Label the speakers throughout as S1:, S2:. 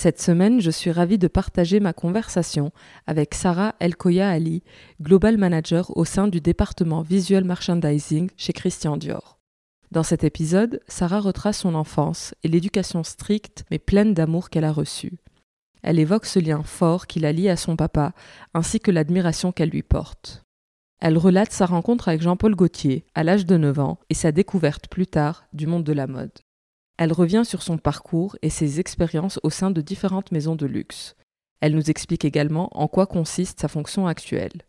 S1: Cette semaine, je suis ravie de partager ma conversation avec Sarah Elkoya Ali, Global Manager au sein du département Visual Merchandising chez Christian Dior. Dans cet épisode, Sarah retrace son enfance et l'éducation stricte mais pleine d'amour qu'elle a reçue. Elle évoque ce lien fort qui la lie à son papa, ainsi que l'admiration qu'elle lui porte. Elle relate sa rencontre avec Jean-Paul Gaultier à l'âge de 9 ans et sa découverte plus tard du monde de la mode. Elle revient sur son parcours et ses expériences au sein de différentes maisons de luxe. Elle nous explique également en quoi consiste sa fonction actuelle.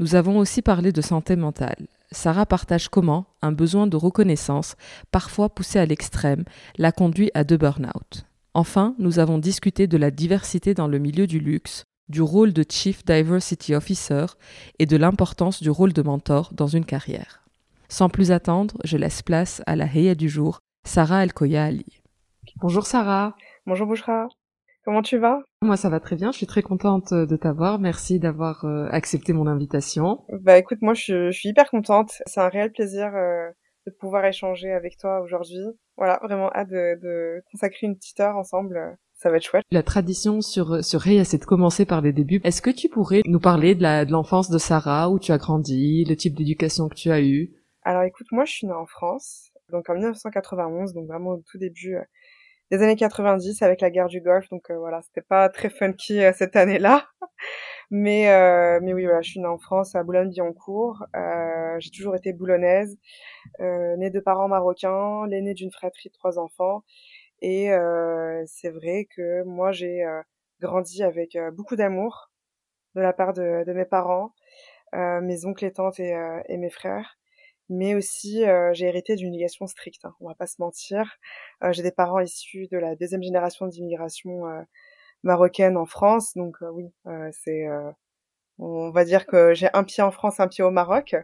S1: Nous avons aussi parlé de santé mentale. Sarah partage comment un besoin de reconnaissance, parfois poussé à l'extrême, l'a conduit à deux burn-out. Enfin, nous avons discuté de la diversité dans le milieu du luxe, du rôle de Chief Diversity Officer et de l'importance du rôle de mentor dans une carrière. Sans plus attendre, je laisse place à la Heya du jour Sarah El Ali. Bonjour Sarah.
S2: Bonjour Bouchra. Comment tu vas?
S1: Moi ça va très bien, je suis très contente euh, de t'avoir. Merci d'avoir euh, accepté mon invitation.
S2: Bah écoute, moi je, suis hyper contente. C'est un réel plaisir euh, de pouvoir échanger avec toi aujourd'hui. Voilà, vraiment hâte de, consacrer une petite heure ensemble. Ça va être chouette.
S1: La tradition sur sur Rea, c'est de commencer par les débuts. Est-ce que tu pourrais nous parler de l'enfance de Sarah, où tu as grandi, le type d'éducation que tu as eu
S2: Alors écoute, moi je suis née en France donc en 1991, donc vraiment au tout début euh, des années 90 avec la guerre du Golfe. Donc euh, voilà, c'était pas très funky euh, cette année-là. mais mais oui, voilà, je suis née en France à Boulogne-Billancourt. j'ai toujours été boulonnaise, née de parents marocains, l'aînée d'une fratrie de trois enfants. Et c'est vrai que moi j'ai grandi avec beaucoup d'amour de la part de, de mes parents, mes oncles et tantes et, et mes frères mais aussi euh, j'ai hérité d'une éducation stricte, hein, on va pas se mentir. Euh, j'ai des parents issus de la deuxième génération d'immigration euh, marocaine en France, donc oui, c'est, on va dire que j'ai un pied en France, un pied au Maroc.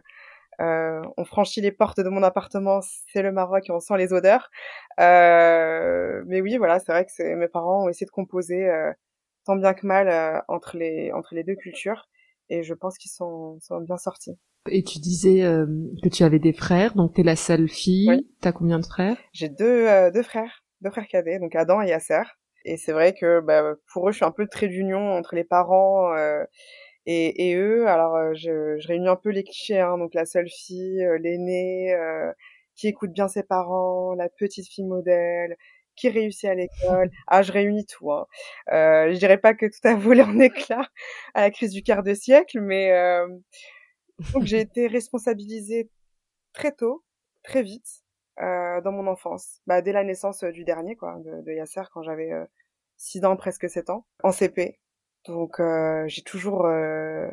S2: on franchit les portes de mon appartement, c'est le Maroc et on sent les odeurs. mais oui, voilà, c'est vrai que mes parents ont essayé de composer tant bien que mal entre les entre les deux cultures, et je pense qu'ils sont, sont bien sortis.
S1: Et tu disais euh, que tu avais des frères, donc tu es la seule fille. Oui. T'as combien de frères?
S2: J'ai deux, euh, deux frères, deux frères cadets, donc Adam et Yasser. Et c'est vrai que bah, pour eux, je suis un peu le trait d'union entre les parents euh, et, et, eux. Alors, je, je, réunis un peu les clichés, hein, donc la seule fille, l'aînée, qui écoute bien ses parents, la petite fille modèle, qui réussit à l'école. Ah, je réunis tout. Hein. Euh, je dirais pas que tout a volé en éclats à la crise du quart de siècle, mais donc j'ai été responsabilisée très tôt, très vite, euh, dans mon enfance. Bah, dès la naissance euh, du dernier, quoi, de, Yasser, quand j'avais euh, 6 ans, presque 7 ans, en CP. Donc euh, j'ai toujours euh,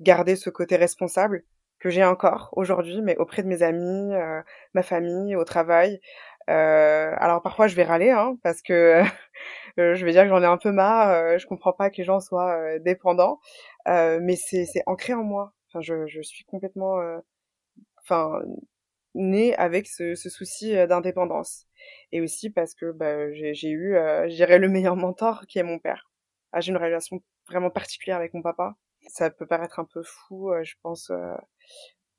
S2: gardé ce côté responsable que j'ai encore aujourd'hui, mais auprès de mes amis, euh, ma famille, au travail. alors parfois je vais râler, hein, parce que je vais dire que j'en ai un peu marre, je comprends pas que les gens soient dépendants, mais c'est ancré en moi je, je suis complètement, euh, enfin, née avec ce, souci euh, d'indépendance. Et aussi parce que bah, j'ai eu, euh, je dirais, le meilleur mentor qui est mon père. Ah, j'ai une relation vraiment particulière avec mon papa. Ça peut paraître un peu fou, je pense,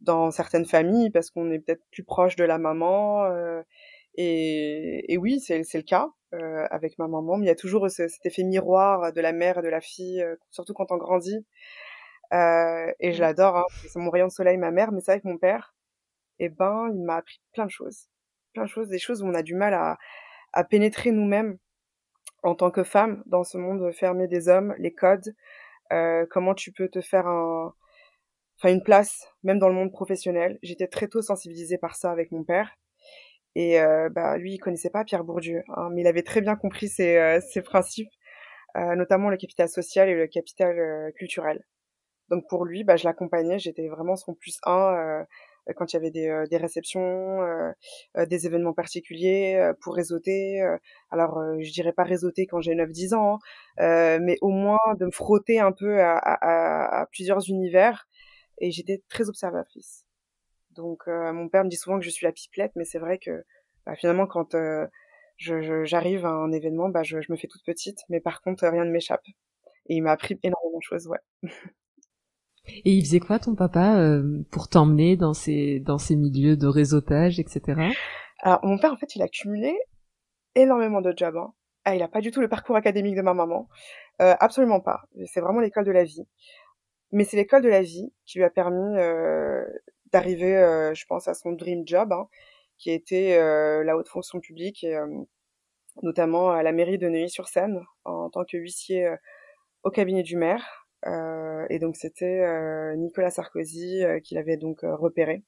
S2: dans certaines familles, parce qu'on est peut-être plus proche de la maman. Et, oui, c'est le cas avec ma maman. Mais il y a toujours ce, cet effet miroir de la mère et de la fille, surtout quand on grandit. Euh, et je mmh. l'adore. Hein, c'est mon rayon de soleil, ma mère. Mais c'est avec mon père. Eh ben, il m'a appris plein de choses, plein de choses, des choses où on a du mal à, à pénétrer nous-mêmes en tant que femme dans ce monde fermé des hommes, les codes, euh, comment tu peux te faire un, enfin une place, même dans le monde professionnel. J'étais très tôt sensibilisée par ça avec mon père. Et euh, bah, lui, il connaissait pas Pierre Bourdieu, hein, mais il avait très bien compris ses, euh, ses principes, euh, notamment le capital social et le capital euh, culturel. Donc pour lui, bah, je l'accompagnais, j'étais vraiment son plus un quand il y avait des, des réceptions, des événements particuliers pour réseauter. alors je dirais pas réseauter quand j'ai 9-10 ans, hein, mais au moins de me frotter un peu à, à, à plusieurs univers. Et j'étais très observatrice. Donc euh, mon père me dit souvent que je suis la pipelette, mais c'est vrai que bah, finalement quand euh, j'arrive à un événement, bah, je, je, me fais toute petite, mais par contre rien ne m'échappe. Et il m'a appris énormément de choses, ouais.
S1: Et il faisait quoi ton papa euh, pour t'emmener dans ces dans ces milieux de réseautage, etc.
S2: Alors mon père en fait il a cumulé énormément de jobs. Hein. Ah, il a pas du tout le parcours académique de ma maman, euh, absolument pas. C'est vraiment l'école de la vie. Mais c'est l'école de la vie qui lui a permis euh, d'arriver, euh, je pense, à son dream job, hein, qui était euh, la haute fonction publique, euh, notamment à la mairie de Neuilly-sur-Seine, en tant que huissier au cabinet du maire. Et donc c'était Nicolas Sarkozy qui l'avait donc repéré.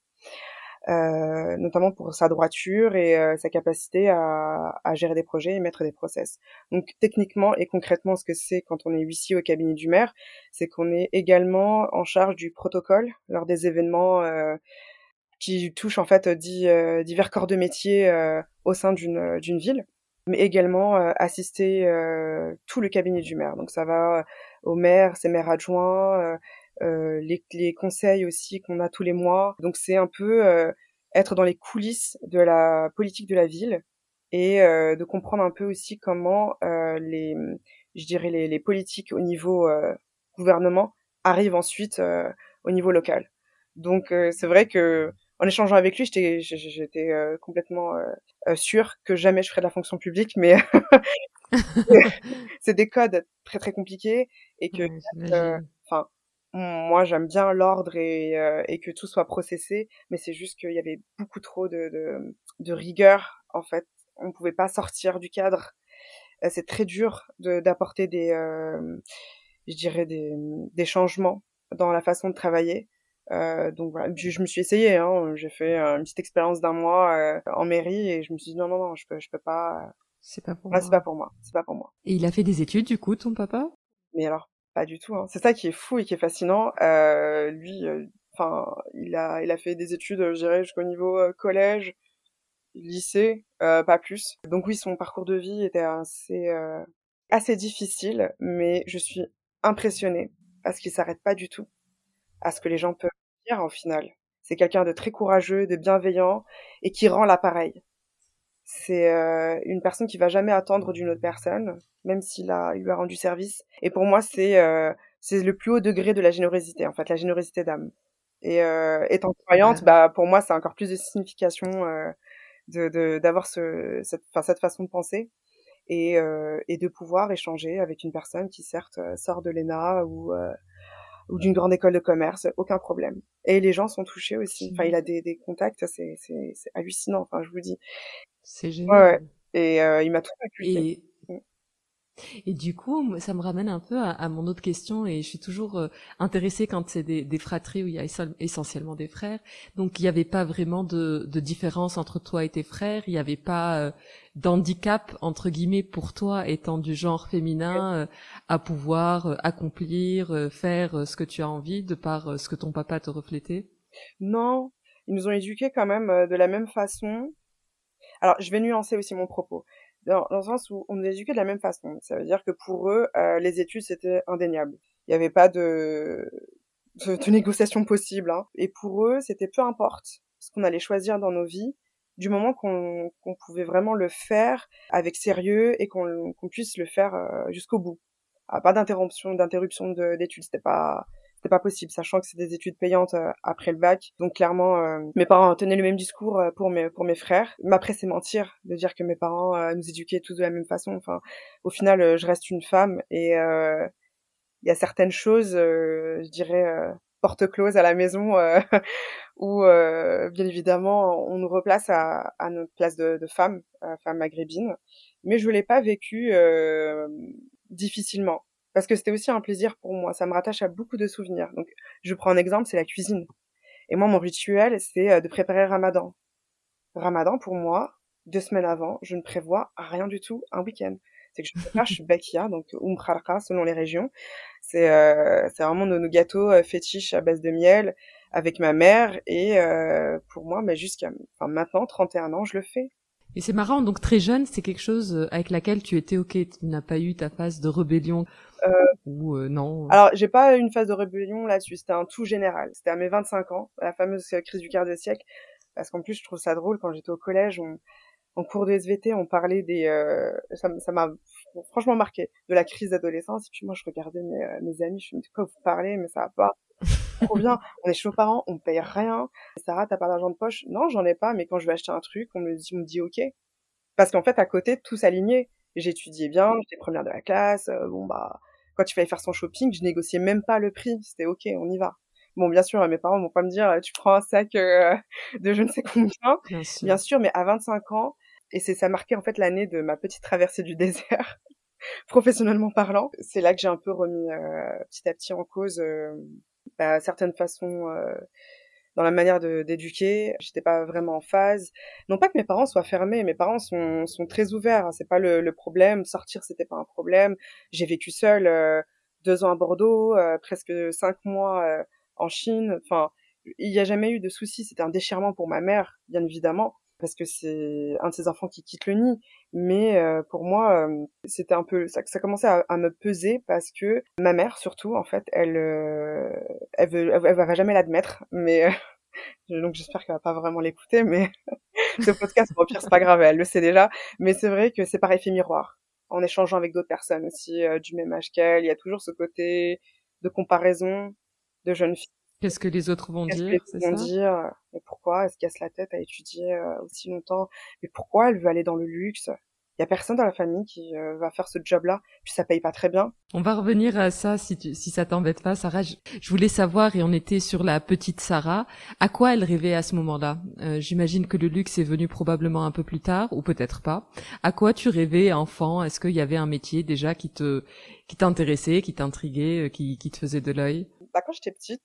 S2: Euh, notamment pour sa droiture et euh, sa capacité à, gérer des projets et mettre des process. Donc techniquement et concrètement, ce que c'est quand on est huissier au cabinet du maire, c'est qu'on est également en charge du protocole lors des événements euh, qui touchent en fait divers corps de métier au sein d'une ville mais également assister tout le cabinet du maire. Donc ça va au maire, ses maires adjoints, euh, les, les, conseils aussi qu'on a tous les mois. Donc c'est un peu euh, être dans les coulisses de la politique de la ville et euh, de comprendre un peu aussi comment les, je dirais les, les politiques au niveau gouvernement arrivent ensuite au niveau local. Donc c'est vrai que en échangeant avec lui, j'étais j'étais complètement euh, sûre que jamais je ferais de la fonction publique, mais c'est des codes très très compliqués et que enfin moi j'aime bien l'ordre et, euh, et, que tout soit processé, mais c'est juste qu'il y avait beaucoup trop de, de, de, rigueur en fait. On pouvait pas sortir du cadre. Euh, c'est très dur d'apporter des, euh, je dirais des, des, changements dans la façon de travailler. Euh, donc voilà, je, me suis essayée. Hein, J'ai fait une petite expérience d'un mois en mairie et je me suis dit non non non, je peux je peux pas.
S1: C'est pas pour
S2: moi. C'est pas pour moi. C'est pas pour moi.
S1: Et il a fait des études du coup, ton papa?
S2: Mais alors pas du tout. Hein. C'est ça qui est fou et qui est fascinant. Euh, lui, euh, enfin, il a, il a fait des études, je dirais, jusqu'au niveau euh, collège, lycée, pas plus. Donc oui, son parcours de vie était assez, assez difficile, mais je suis impressionnée parce qu'il s'arrête pas du tout à ce que les gens peuvent dire en final. C'est quelqu'un de très courageux, de bienveillant et qui rend l'appareil. C'est une personne qui va jamais attendre d'une autre personne même s'il a, il lui a rendu service. Et pour moi, c'est euh, c'est le plus haut degré de la générosité, en fait, la générosité d'âme. Et euh, étant croyante, bah pour moi, c'est encore plus de signification euh, de d'avoir ce cette, enfin, cette façon de penser et euh, et de pouvoir échanger avec une personne qui certes euh, sort de l'ENA ou euh, ou d'une grande école de commerce, aucun problème. Et les gens sont touchés aussi. Enfin, il a des, des contacts, c'est c'est hallucinant. Enfin, je vous dis.
S1: C'est génial.
S2: Ouais, Et euh, il m'a tout
S1: inculqué. Et du coup, ça me ramène un peu à, mon autre question, et je suis toujours euh, intéressée quand c'est des, des, fratries où il y a essentiellement des frères. Donc, il n'y avait pas vraiment de, différence entre toi et tes frères. Il n'y avait pas euh, d'handicap entre guillemets pour toi, étant du genre féminin, euh, à pouvoir accomplir, faire ce que tu as envie de par ce que ton papa te reflétait?
S2: Non, ils nous ont éduqués quand même de la même façon. Alors, je vais nuancer aussi mon propos dans, le sens où on nous éduquait de la même façon. Ça veut dire que pour eux, euh, les études, c'était indéniable. Il n'y avait pas de, de, négociation possible. Hein. Et pour eux, c'était peu importe ce qu'on allait choisir dans nos vies, du moment qu'on pouvait vraiment le faire avec sérieux et qu'on puisse le faire euh, jusqu'au bout. Pas d'interruption d'interruption d'études, c'était pas c'était pas possible, sachant que c'est des études payantes après le bac. Donc clairement, mes parents tenaient le même discours pour mes pour mes frères. Mais après, c'est mentir de dire que mes parents nous éduquaient tous de la même façon. Enfin, au final, je reste une femme et il y a certaines choses, je dirais, porte close à la maison où bien évidemment on nous replace à, à notre place de, de femme, femme maghrébine. Mais je l'ai pas vécu difficilement parce que c'était aussi un plaisir pour moi. Ça me rattache à beaucoup de souvenirs. Donc je prends un exemple, c'est la cuisine. Et moi mon rituel c'est de préparer Ramadan. Ramadan pour moi, deux semaines avant, je ne prévois rien du tout un week-end c'est que je prépare, je suis bakia, donc um selon les régions. C'est euh, vraiment nos, gâteaux euh, fétiches à base de miel avec ma mère et euh, pour moi, mais jusqu'à enfin, maintenant, 31 ans, je le fais.
S1: Et c'est marrant, donc très jeune, c'est quelque chose euh, avec laquelle tu étais ok, tu n'as pas eu ta phase de rébellion euh, ou euh, non
S2: Alors j'ai pas eu une phase de rébellion là-dessus, c'était un tout général. C'était à mes 25 ans, la fameuse crise du quart de siècle, parce qu'en plus je trouve ça drôle quand j'étais au collège, on, en cours de SVT, on parlait des, euh, ça m'a franchement marqué, de la crise d'adolescence. Et puis moi, je regardais mes, euh, mes amis, je me dis, quoi vous parlez, mais ça va pas. Trop bien. On est chez parents, on paye rien. Sarah, t'as pas d'argent de poche? Non, j'en ai pas, mais quand je vais acheter un truc, on me dit, on me dit ok. Parce qu'en fait, à côté, tout s'alignait. J'étudiais bien, j'étais première de la classe. Euh, bon, bah, quand il fallait faire son shopping, je négociais même pas le prix. C'était ok, on y va. Bon, bien sûr, mes parents vont pas me dire, tu prends un sac de je ne sais combien. Bien sûr. bien sûr, mais à 25 ans, et c'est ça marquait en fait l'année de ma petite traversée du désert, professionnellement parlant. C'est là que j'ai un peu remis euh, petit à petit en cause euh, bah, certaines façons euh, dans la manière d'éduquer. J'étais pas vraiment en phase. Non pas que mes parents soient fermés, mes parents sont, sont très ouverts. Hein, c'est pas le, le, problème. Sortir, c'était pas un problème. J'ai vécu seule euh, deux ans à Bordeaux, euh, presque cinq mois en Chine. Enfin, il n'y a jamais eu de soucis. C'était un déchirement pour ma mère, bien évidemment parce que c'est un de ses enfants qui quitte le nid. Mais euh, pour moi, euh, c'était un peu ça, ça commençait à, à, me peser parce que ma mère, surtout, en fait, elle, euh, elle, veut, elle, va jamais l'admettre. Mais donc j'espère qu'elle va pas vraiment l'écouter. Mais ce podcast, au pire, c'est pas grave, elle le sait déjà. Mais c'est vrai que c'est par effet miroir. En échangeant avec d'autres personnes aussi du même âge qu'elle, il y a toujours ce côté de comparaison de jeunes filles
S1: Qu'est-ce que les autres vont dire
S2: Qu'est-ce vont dire Mais pourquoi? Elle se casse la tête à étudier euh, aussi longtemps? Mais pourquoi elle veut aller dans le luxe? Il y a personne dans la famille qui euh, va faire ce job-là, puis ça paye pas très bien.
S1: On va revenir à ça si, tu, si ça t'embête pas, Sarah. Je, voulais savoir, et on était sur la petite Sarah, à quoi elle rêvait à ce moment-là? Euh, J'imagine que le luxe est venu probablement un peu plus tard, ou peut-être pas. À quoi tu rêvais enfant? Est-ce qu'il y avait un métier déjà qui te qui t'intéressait, qui t'intriguait, qui, qui te faisait de l'œil?
S2: Bah, Quand j'étais petite,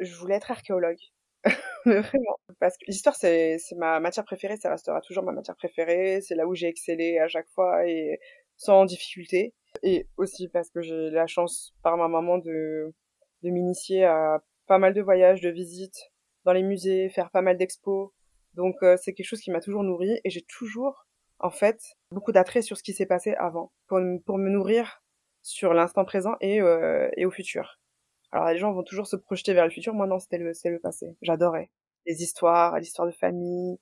S2: je voulais être archéologue. Vraiment. Parce que l'histoire, c'est, ma matière préférée, ça restera toujours ma matière préférée. C'est là où j'ai excellé à chaque fois et sans difficulté. Et aussi parce que j'ai la chance par ma maman de, de m'initier à pas mal de voyages, de visites dans les musées, faire pas mal d'expos. Donc euh, c'est quelque chose qui m'a toujours nourri et j'ai toujours, en fait, beaucoup d'attrait sur ce qui s'est passé avant pour, pour me nourrir sur l'instant présent et, euh, et au futur. Alors les gens vont toujours se projeter vers le futur. Moi non, c'était le, le passé. J'adorais les histoires, l'histoire de famille,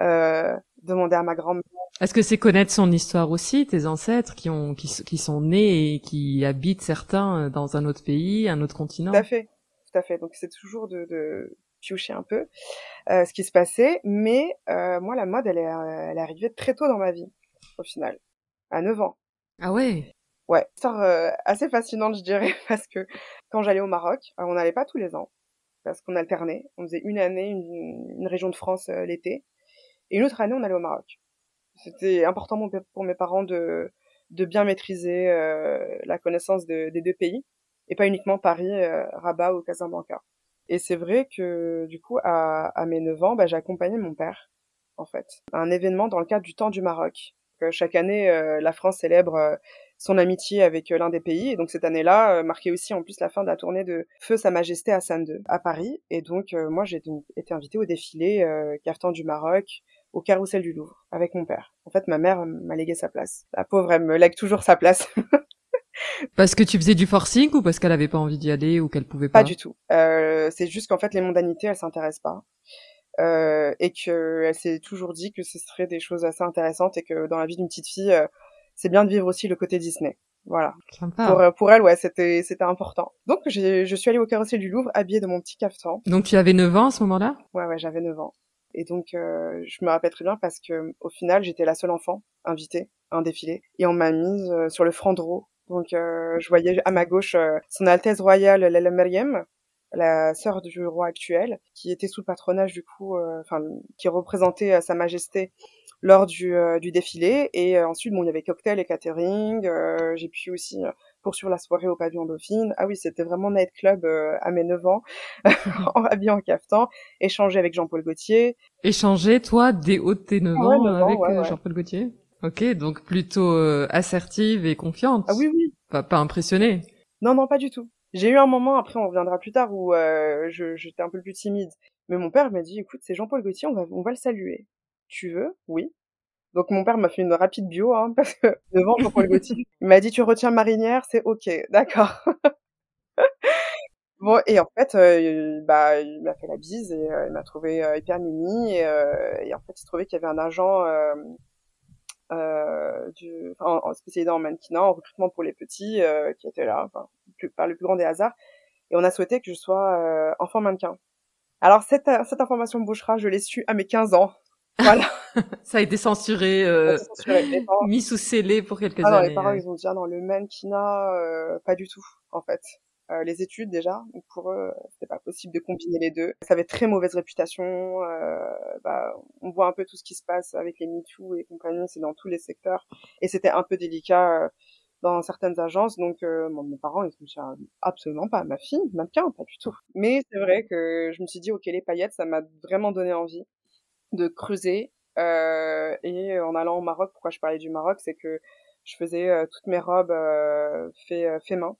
S2: euh, demander à ma grand-mère.
S1: Est-ce que c'est connaître son histoire aussi, tes ancêtres qui ont qui, qui sont nés et qui habitent certains euh, dans un autre pays, un autre continent?
S2: Tout à fait, tout à fait. Donc c'est toujours de, de piocher un peu euh, ce qui se passait. Mais euh, moi, la mode, elle est, elle est arrivée très tôt dans ma vie, au final, à 9 ans.
S1: Ah ouais?
S2: Ouais, histoire euh, assez fascinante, je dirais, parce que quand j'allais au Maroc, on n'allait pas tous les ans, parce qu'on alternait. On faisait une année une, une région de France euh, l'été, et une autre année, on allait au Maroc. C'était important pour mes parents de, de bien maîtriser euh, la connaissance de, des deux pays, et pas uniquement Paris, Rabat ou Casablanca. Et c'est vrai que, du coup, à, à mes 9 ans, bah, j'ai accompagné mon père, en fait, à un événement dans le cadre du temps du Maroc. Chaque année, la France célèbre son amitié avec euh, l'un des pays. Et donc cette année-là euh, marquait aussi en plus la fin de la tournée de Feu Sa Majesté Hassan II à Paris. Et donc euh, moi j'ai été invitée au défilé euh, du Maroc, au carrousel du Louvre, avec mon père. En fait ma mère m'a légué sa place. La pauvre elle me lègue toujours sa place.
S1: parce que tu faisais du forcing ou parce qu'elle avait pas envie d'y aller ou qu'elle pouvait pas
S2: Pas? du tout. Euh, c'est juste qu'en fait les mondanités elle s'intéresse pas. Euh, et qu'elle s'est toujours dit que ce serait des choses assez intéressantes et que dans la vie d'une petite fille, c'est bien de vivre aussi le côté Disney. Voilà. Pour, euh, pour elle, ouais, c'était c'était important. Donc je suis allée au carrossier du Louvre habillée de mon petit caftan.
S1: Donc tu avais 9 ans à ce moment-là?
S2: Ouais, ouais, j'avais 9 ans. Et donc euh, je me rappelle très bien parce que au final, j'étais la seule enfant invitée à un défilé et on m'a mise euh, sur le franc de Donc je voyais à ma gauche son Altesse royale Lala Meriem, la sœur du roi actuel, qui était sous le patronage du coup, enfin qui représentait Sa Majesté lors du, euh, du défilé. Et euh, ensuite, bon, il y avait cocktail et catering. Euh, j'ai pu aussi poursuivre la soirée au pavillon Dauphine. Ah oui, c'était vraiment nightclub club à mes 9 ans, en habillé en caftan, échanger avec Jean-Paul Gaultier.
S1: Échanger, toi, dès haut de tes 9 ans avec Jean-Paul Gaultier? Ok, donc plutôt assertive et confiante.
S2: Ah oui, oui.
S1: Pas, pas impressionnée?
S2: Non, non, pas du tout. J'ai eu un moment, après on reviendra plus tard, où euh, j'étais un peu plus timide. Mais mon père m'a dit, écoute, c'est Jean-Paul Gaultier, on va, on va le saluer. Tu veux? Oui. Donc mon père m'a fait une rapide bio, hein, parce que devant Jean-Paul Gaultier, il m'a dit tu retiens marinière, c'est ok, d'accord. bon et en fait, euh, bah il m'a fait la bise et euh, il m'a trouvé euh, hyper mimi et, et, en fait il se trouvait qu'il y avait un agent du, enfin, spécialisé en mannequinat, en recrutement pour les petits, qui était là, enfin, par le plus grand des hasards. Et on a souhaité que je sois enfant mannequin. Alors cette, cette information bouchera, je l'ai su à mes 15 ans. Voilà.
S1: ça a été censuré, euh, mis sous scellé pour quelques
S2: ah,
S1: années.
S2: les parents, ils ont dit, ah non, le mannequinat, euh, pas du tout, en fait. Euh, les études, déjà, donc pour eux, c'était pas possible de combiner les deux. Ça avait très mauvaise réputation. Euh, bah, on voit un peu tout ce qui se passe avec les MeToo et compagnie, c'est dans tous les secteurs. Et c'était un peu délicat euh, dans certaines agences. Donc, euh, mes parents, ils me dit ah, absolument pas. Ma fille, mannequin, pas du tout. Mais c'est vrai que je me suis dit, ok, les paillettes, ça m'a vraiment donné envie de creuser. Euh, et en allant au Maroc, pourquoi je parlais du Maroc, c'est que je faisais euh, toutes mes robes euh, fait, fait main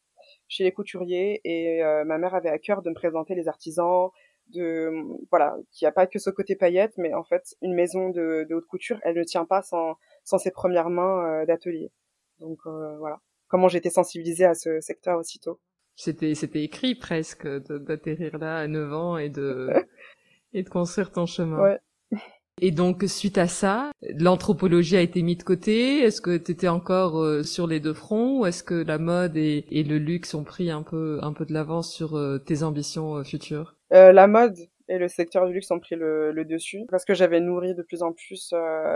S2: chez les couturiers et ma mère avait à cœur de me présenter les artisans, de voilà, qu'il n'y a pas que ce côté paillette, mais en fait une maison de, de haute couture, elle ne tient pas sans, sans ses premières mains d'atelier. Donc voilà, comment j'étais sensibilisée à ce secteur aussitôt.
S1: C'était c'était écrit presque d'atterrir là à 9 ans et de et de construire ton chemin.
S2: Ouais.
S1: Et donc, suite à ça, l'anthropologie a été mise de côté. Est-ce que tu étais encore euh, sur les deux fronts ou est-ce que la mode et, le luxe ont pris un peu, un peu de l'avance sur euh, tes ambitions euh, futures?
S2: La mode et le secteur du luxe ont pris le, le dessus parce que j'avais nourri de plus en plus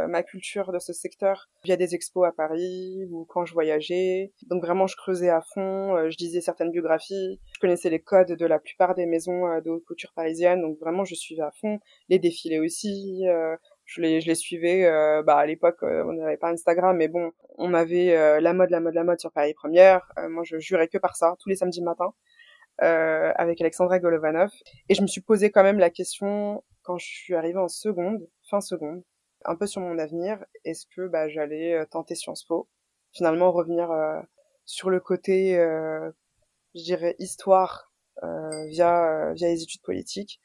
S2: ma culture de ce secteur via des expos à Paris ou quand je voyageais. Donc vraiment, je creusais à fond, je disais certaines biographies, je connaissais les codes de la plupart des maisons de haute couture parisienne, donc vraiment je suivais à fond les défilés aussi. je les, je les suivais. bah à l'époque, on n'avait pas Instagram, mais bon, on avait la mode, la mode, la mode sur Paris Première. moi, je jurais que par ça tous les samedis matins euh, avec Alexandra Golovanov. Et je me suis posé quand même la question quand je suis arrivée en seconde, fin seconde, un peu sur mon avenir. Est-ce que bah, j'allais euh, tenter Sciences Po, finalement revenir euh, sur le côté, euh, je dirais, histoire euh, via via les études politiques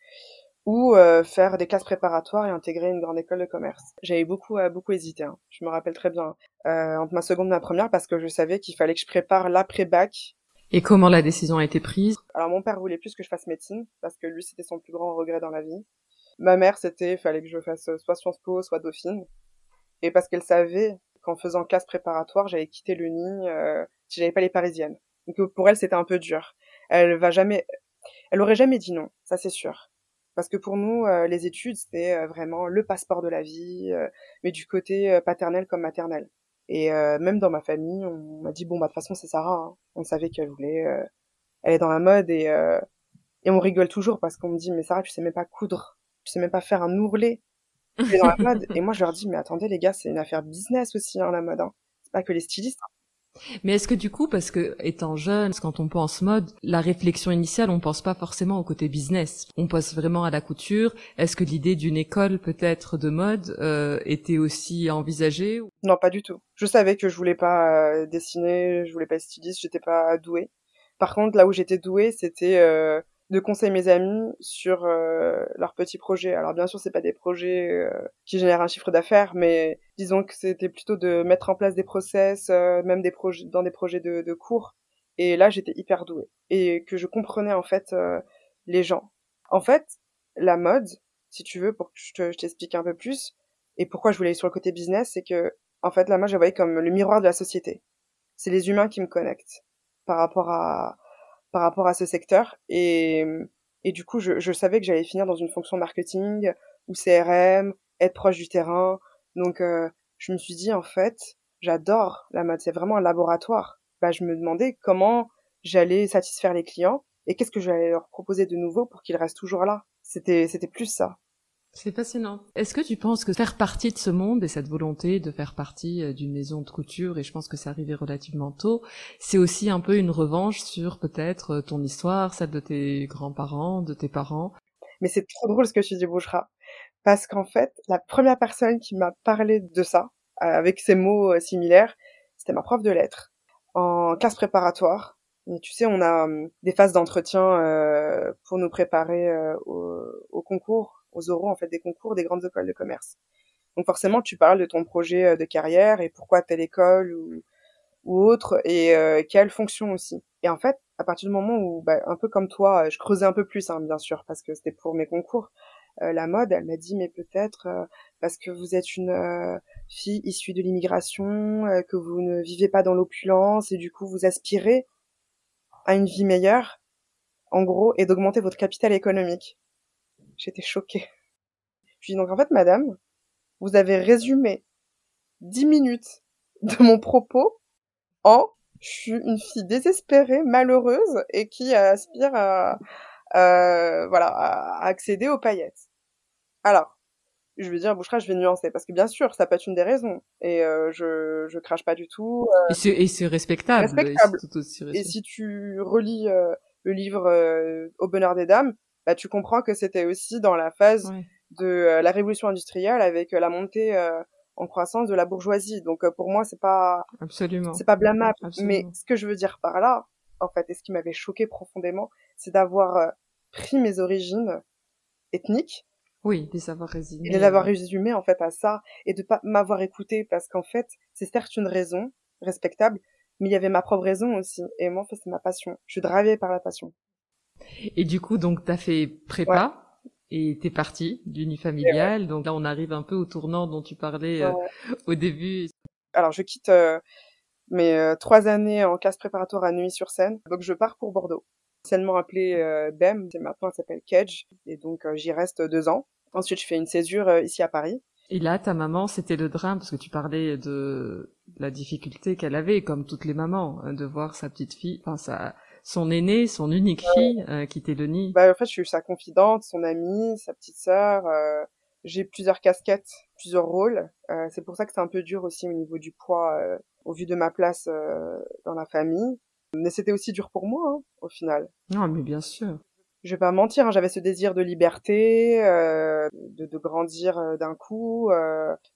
S2: ou faire des classes préparatoires et intégrer une grande école de commerce. J'avais beaucoup beaucoup hésité. Hein. Je me rappelle très bien entre ma seconde et ma première parce que je savais qu'il fallait que je prépare l'après bac
S1: et comment la décision a été prise?
S2: Alors mon père voulait plus que je fasse médecine parce que lui c'était son plus grand regret dans la vie. Ma mère c'était fallait que je fasse soit Sciences Po soit Dauphine et parce qu'elle savait qu'en faisant classe préparatoire j'allais quitter le nid euh, si j'avais pas les parisiennes. Donc pour elle c'était un peu dur. Elle va jamais, elle aurait jamais dit non, ça c'est sûr. Parce que pour nous, euh, les études, c'était euh, vraiment le passeport de la vie, euh, mais du côté paternel comme maternel. Et euh, même dans ma famille, on m'a dit bon bah de toute façon c'est Sarah. Hein. On savait qu'elle voulait, euh, elle est dans la mode et euh, et on rigole toujours parce qu'on me dit mais Sarah tu sais même pas coudre, tu sais même pas faire un ourlet. Tu es dans la mode et moi je leur dis mais attendez les gars c'est une affaire business aussi hein, la mode. Hein. C'est pas que les stylistes. Hein.
S1: Mais est-ce que du coup, parce que étant jeune, quand on pense mode, la réflexion initiale, on pense pas forcément au côté business. On pense vraiment à la couture. Est-ce que l'idée d'une école peut-être de mode euh, était aussi envisagée
S2: Non, pas du tout. Je savais que je voulais pas euh, dessiner, je voulais pas être styliste, j'étais pas douée. Par contre, là où j'étais douée, c'était euh, de conseiller mes amis sur euh, leurs petits projets. Alors bien sûr, c'est pas des projets euh, qui génèrent un chiffre d'affaires, mais disons que c'était plutôt de mettre en place des process, euh, même des projets dans des projets de, de cours. Et là, j'étais hyper douée et que je comprenais en fait euh, les gens. En fait, la mode, si tu veux, pour que je t'explique un peu plus, et pourquoi je voulais aller sur le côté business, c'est que en fait, la mode, je voyais comme le miroir de la société. C'est les humains qui me connectent par rapport à par rapport à ce secteur et et du coup je, je savais que j'allais finir dans une fonction marketing ou CRM, être proche du terrain. Donc euh, je me suis dit en fait, j'adore la mode, c'est vraiment un laboratoire. Bah je me demandais comment j'allais satisfaire les clients et qu'est-ce que j'allais leur proposer de nouveau pour qu'ils restent toujours là. C'était c'était plus ça.
S1: C'est fascinant. Est-ce que tu penses que faire partie de ce monde et cette volonté de faire partie euh, d'une maison de couture, et je pense que c'est arrivé relativement tôt, c'est aussi un peu une revanche sur peut-être euh, ton histoire, celle de tes grands-parents, de tes parents?
S2: Mais c'est trop drôle ce que tu dis, Bouchra. Parce qu'en fait, la première personne qui m'a parlé de ça, euh, avec ces mots similaires, c'était ma prof de lettres. En classe préparatoire, tu sais, on a hum, des phases d'entretien pour nous préparer au, au concours aux oraux en fait des concours des grandes écoles de commerce. Donc forcément, tu parles de ton projet euh, de carrière et pourquoi telle école ou, ou autre et euh, quelle fonction aussi. Et en fait, à partir du moment où, bah, un peu comme toi, je creusais un peu plus, hein, bien sûr, parce que c'était pour mes concours, euh, la mode, elle m'a dit, mais peut-être parce que vous êtes une fille issue de l'immigration, que vous ne vivez pas dans l'opulence et du coup vous aspirez à une vie meilleure, en gros, et d'augmenter votre capital économique. J'étais choquée. Je dis donc en fait, madame, vous avez résumé dix minutes de mon propos en je suis une fille désespérée, malheureuse et qui aspire à, voilà à accéder aux paillettes. Alors, je vais dire Bouchera, je vais nuancer parce que bien sûr, ça peut être une des raisons et euh, je je crache pas du tout.
S1: Euh, et c'est respectable.
S2: Respectable. Et, si tu relis euh, le livre Au bonheur des dames, bah, tu comprends que c'était aussi dans la phase de euh, la révolution industrielle avec euh, la montée euh, en croissance de la bourgeoisie. Donc pour moi, c'est pas
S1: absolument,
S2: c'est pas blâmable. Mais ce que je veux dire par là, en fait, et ce qui m'avait choqué profondément, c'est d'avoir pris mes origines ethniques.
S1: Oui, les avoir résumées.
S2: Et les avoir résumées en fait à ça et de pas m'avoir écouté parce qu'en fait, c'est certes une raison respectable, mais il y avait ma propre raison aussi. Et moi, en fait, c'est ma passion. Je suis dravée par la passion.
S1: Et du coup, donc, t'as fait prépa. Et t'es parti d'unifamilial, donc là on arrive un peu au tournant dont tu parlais euh, au début.
S2: Alors je quitte euh, mes euh, trois années en classe préparatoire à Nuit-sur-Seine, donc je pars pour Bordeaux. Anciennement appelé BEM, maintenant elle s'appelle Kedge, et donc j'y reste deux ans. Ensuite je fais une césure ici à Paris.
S1: Et là, ta maman, c'était le drame, parce que tu parlais de la difficulté qu'elle avait, comme toutes les mamans, hein, de voir sa petite fille, enfin sa, son aînée, son unique fille, euh, quitter le nid
S2: Bah en fait, je suis sa confidente, son amie, sa petite sœur. Euh, j'ai plusieurs casquettes, plusieurs rôles. Euh, c'est pour ça que c'est un peu dur aussi au niveau du poids, euh, au vu de ma place euh, dans la famille. Mais c'était aussi dur pour moi, hein, au final.
S1: Non, mais bien sûr.
S2: Je vais pas mentir, hein, j'avais ce désir de liberté, de, de, grandir d'un coup,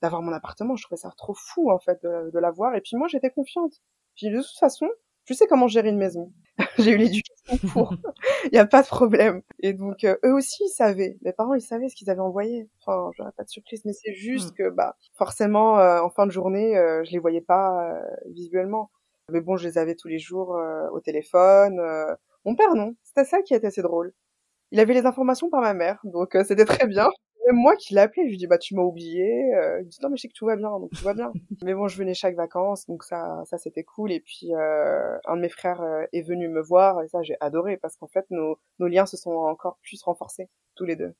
S2: d'avoir mon appartement. Je trouvais ça trop fou en fait de, de l'avoir. Et puis moi, j'étais confiante. Puis de toute façon, je sais comment gérer une maison. j'ai eu l'éducation pour. Il n'y a pas de problème. Et donc, euh, eux aussi, ils savaient. Mes parents, ils savaient ce qu'ils avaient envoyé. Enfin, j'aurais pas de surprise, mais c'est juste hmm. que, bah, forcément, euh, en fin de journée, euh, je les voyais pas euh, visuellement. Mais bon, je les avais tous les jours au téléphone. Mon père, non. C'était ça qui était assez drôle. Il avait les informations par ma mère, donc c'était très bien moi qui l'ai appelé, je lui dis bah tu m'as oublié. Euh, il dit non mais je sais que tout va bien, donc tout va bien. mais bon, je venais chaque vacances, donc ça, ça c'était cool. Et puis euh, un de mes frères euh, est venu me voir et ça j'ai adoré parce qu'en fait nos, nos liens se sont encore plus renforcés tous les deux.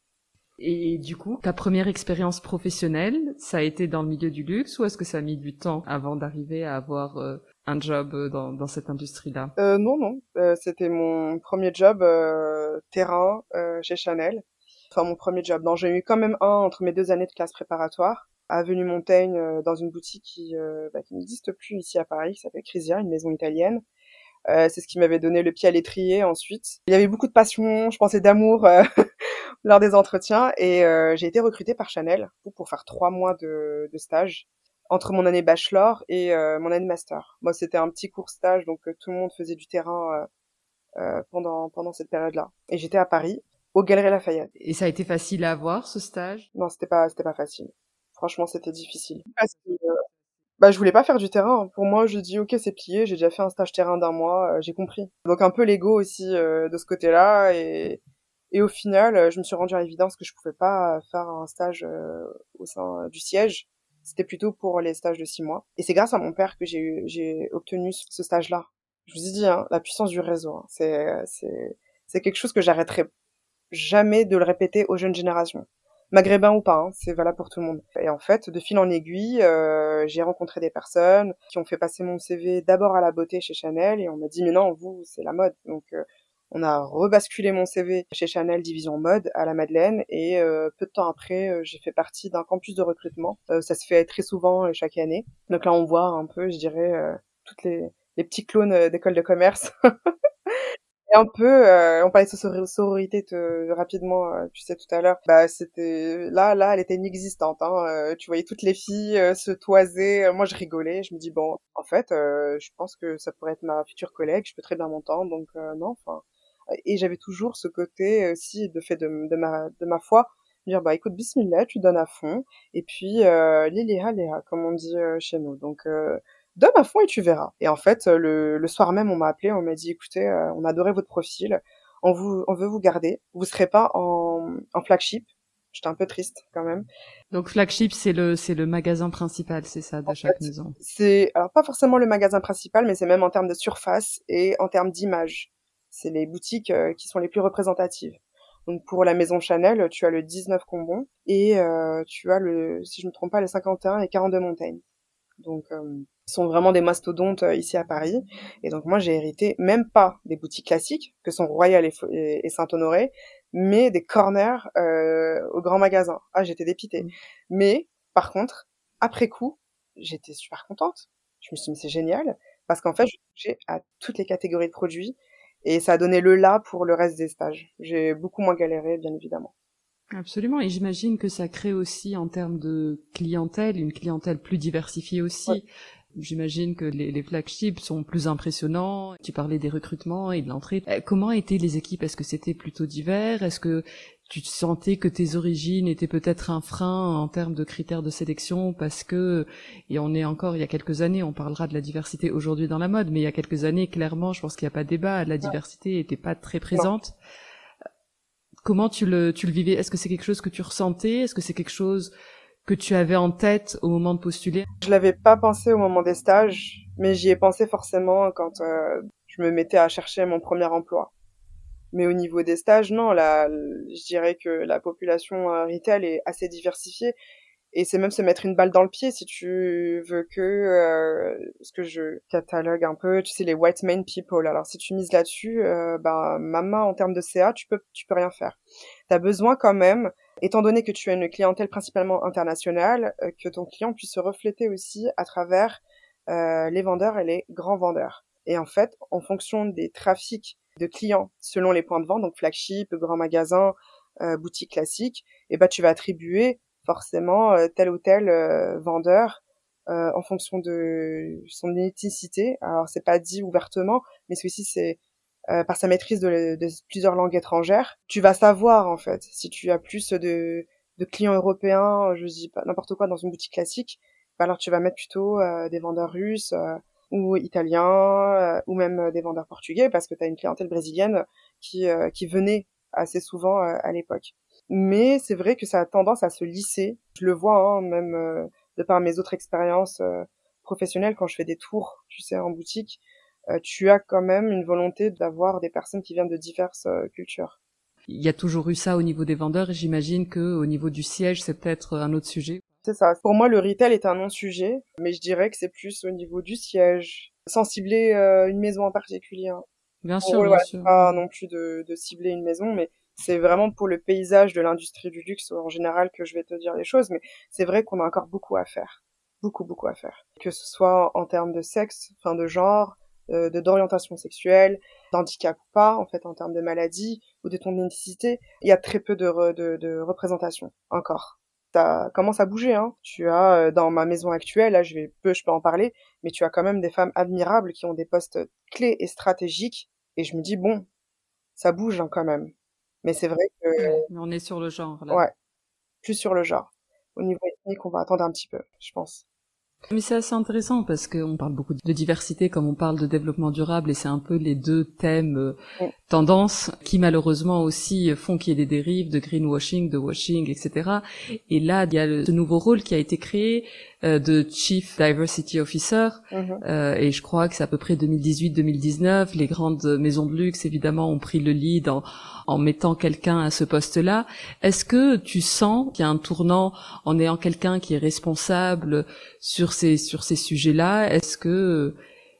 S1: Et du coup, ta première expérience professionnelle, ça a été dans le milieu du luxe ou est-ce que ça a mis du temps avant d'arriver à avoir euh, un job dans, dans cette industrie-là?
S2: Euh, Non, non. C'était mon premier job terrain chez Chanel enfin mon premier job. Non, j'ai eu quand même un entre mes deux années de classe préparatoire à Avenue Montaigne euh, dans une boutique qui, euh, bah, qui n'existe plus ici à Paris, qui s'appelle Crisia, une maison italienne. Euh, c'est ce qui m'avait donné le pied à l'étrier ensuite. Il y avait beaucoup de passion, je pensais d'amour euh, lors des entretiens et j'ai été recrutée par Chanel pour faire trois mois de, de stage entre mon année bachelor et mon année master. Moi, c'était un petit court stage, donc tout le monde faisait du terrain pendant pendant cette période-là. Et j'étais à Paris au Galeries Lafayette.
S1: Et ça a été facile à avoir ce stage?
S2: Non, c'était pas c'était pas facile. Franchement, c'était difficile. Parce que euh, bah je voulais pas faire du terrain. Pour moi, je dis OK, c'est plié, j'ai déjà fait un stage terrain d'un mois, euh, j'ai compris. Donc un peu l'ego aussi euh, de ce côté-là et et au final, je me suis rendu à l'évidence que je pouvais pas faire un stage au sein du siège C'était plutôt pour les stages de six mois. Et c'est grâce à mon père que j'ai j'ai obtenu ce stage-là. Je vous ai dit, hein, la puissance du réseau, hein, c'est, c'est, c'est quelque chose que j'arrêterai jamais de le répéter aux jeunes générations maghrébin ou pas, hein, c'est valable pour tout le monde. Et en fait, de fil en aiguille, euh, j'ai rencontré des personnes qui ont fait passer mon CV d'abord à la beauté chez Chanel et on m'a dit mais non, vous, c'est la mode. Donc euh, on a rebasculé mon CV chez Chanel division mode à la Madeleine et euh, peu de temps après, j'ai fait partie d'un campus de recrutement. ça se fait très souvent chaque année. Donc là, on voit un peu, je dirais, toutes les, les petits clones d'école de commerce Et un peu, euh, on parlait de sororité rapidement, euh, tu sais tout à l'heure. Bah c'était là, là, elle était inexistante. Hein. Euh, tu voyais toutes les filles se toiser. Moi, je rigolais. Je me dis bon, en fait, je pense que ça pourrait être ma future collègue. Je peux très bien m'entendre. Donc non, enfin. Et j'avais toujours ce côté aussi de fait de, ma de ma foi dire bah écoute bismillah tu donnes à fond et puis euh, liléha léha comme on dit chez nous donc donne à fond et tu verras. Et en fait, le, le soir même, on m'a appelé, on m'a dit, écoutez, euh, on adorait votre profil, on vous, on veut vous garder. Vous serez pas en, en flagship. J'étais un peu triste quand même.
S1: Donc flagship, c'est le, c'est le magasin principal, c'est ça, de chaque maison.
S2: C'est, alors pas forcément le magasin principal, mais c'est même en termes de surface et en termes d'image. C'est les boutiques euh, qui sont les plus représentatives. Donc pour la maison Chanel, tu as le 19 Combon et euh, tu as le, si je ne me trompe pas, le 51 et 42 Montaigne. Donc euh, sont vraiment des mastodontes euh, ici à Paris. Et donc moi j'ai hérité même pas des boutiques classiques que sont Royal et, Saint-Honoré, mais des corners euh, au grand magasin. Ah j'étais dépitée. Mmh. Mais par contre, après coup, j'étais super contente. Je me suis dit mais c'est génial parce qu'en fait j'ai à toutes les catégories de produits et ça a donné le là pour le reste des stages. J'ai beaucoup moins galéré bien évidemment.
S1: Absolument, et j'imagine que ça crée aussi en termes de clientèle, une clientèle plus diversifiée aussi. J'imagine que les, les, flagships sont plus impressionnants. Tu parlais des recrutements et de l'entrée. Euh, comment étaient les équipes? Est-ce que c'était plutôt divers? Est-ce que tu sentais que tes origines étaient peut-être un frein en termes de critères de sélection? Parce que, et on est encore il y a quelques années, on parlera de la diversité aujourd'hui dans la mode, mais il y a quelques années, clairement, je pense qu'il n'y a pas de débat, la diversité n'était pas très présente. Comment tu le, tu le vivais? Est-ce que c'est quelque chose que tu ressentais? Est-ce que c'est quelque chose que tu avais en tête au moment de postuler?
S2: Je l'avais pas pensé au moment des stages, mais j'y ai pensé forcément quand euh, je me mettais à chercher mon premier emploi. Mais au niveau des stages, non, là, je dirais que la population euh, retail est assez diversifiée. Et c'est même se mettre une balle dans le pied si tu veux que euh, ce que je catalogue un peu tu sais les white main people. Alors si tu mises là-dessus bah maman en termes de CA tu peux tu peux rien faire. Tu as besoin quand même étant donné que tu as une clientèle principalement internationale euh, que ton client puisse se refléter aussi à travers euh, les vendeurs et les grands vendeurs et en fait en fonction des trafics de clients selon les points de vente donc flagship grand magasin euh, boutique classique et bah tu vas attribuer forcément euh, tel ou tel vendeur en fonction de son ethnicité. Alors c'est pas dit ouvertement, mais celui-ci c'est par sa maîtrise de, plusieurs langues étrangères. Tu vas savoir en fait si tu as plus de, de clients européens, je dis pas n'importe quoi dans une boutique classique, bah alors tu vas mettre plutôt des vendeurs russes ou italiens ou même des vendeurs portugais parce que tu as une clientèle brésilienne qui qui venait assez souvent à l'époque mais c'est vrai que ça a tendance à se lisser. Je le vois hein, même euh, de par mes autres expériences euh, professionnelles quand je fais des tours, tu sais, en boutique, euh, tu as quand même une volonté d'avoir des personnes qui viennent de diverses cultures.
S1: Il y a toujours eu ça au niveau des vendeurs et j'imagine que au niveau du siège, c'est peut-être un autre sujet.
S2: C'est ça. Pour moi, le retail est un non-sujet, mais je dirais que c'est plus au niveau du siège, sans cibler une maison en particulier. Hein.
S1: Bien sûr, bien sûr.
S2: Pas non plus de, de cibler une maison, mais c'est vraiment pour le paysage de l'industrie du luxe en général que je vais te dire les choses, mais c'est vrai qu'on a encore beaucoup à faire. Beaucoup, beaucoup à faire. Que ce soit en termes de sexe, enfin de genre, euh, de d'orientation sexuelle, d'handicap ou pas, en fait, en termes de maladie ou de ton identité, il y a très peu de, de, de représentation encore. Ça commence à bouger, hein? Tu as euh, dans ma maison actuelle, là, je vais peu, je peux en parler, mais tu as quand même des femmes admirables qui ont des postes clés et stratégiques. Et je me dis bon, ça bouge hein, quand même. Mais c'est vrai que.
S1: on est sur le genre, là.
S2: Ouais. Plus sur le genre. Au niveau ethnique, on va attendre un petit peu, je pense.
S1: Mais c'est assez intéressant parce qu'on parle beaucoup de diversité comme on parle de développement durable et c'est un peu les deux thèmes euh, tendances qui malheureusement aussi font qu'il y ait des dérives de greenwashing, de washing, etc. Et là, il y a ce nouveau rôle qui a été créé euh, de Chief Diversity Officer euh, et je crois que c'est à peu près 2018-2019. Les grandes maisons de luxe évidemment ont pris le lead en, en mettant quelqu'un à ce poste-là. Est-ce que tu sens qu'il y a un tournant en ayant quelqu'un qui est responsable sur ces sur ces sujets-là? Est-ce que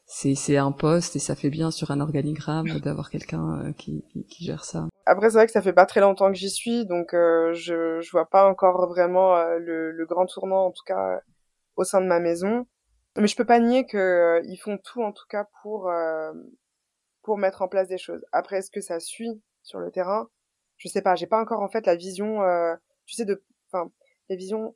S1: c'est c'est un poste et ça fait bien sur un organigramme d'avoir quelqu'un euh, qui, qui, gère ça?
S2: Après c'est vrai que ça fait pas très longtemps que j'y suis donc euh, je je vois pas encore vraiment euh, le, le grand tournant en tout cas au sein de ma maison. Mais je peux pas nier que ils font tout en tout cas pour pour mettre en place des choses. Après est-ce que ça suit sur le terrain? Je sais pas, j'ai pas encore en fait la vision, euh, tu sais, de, enfin, la vision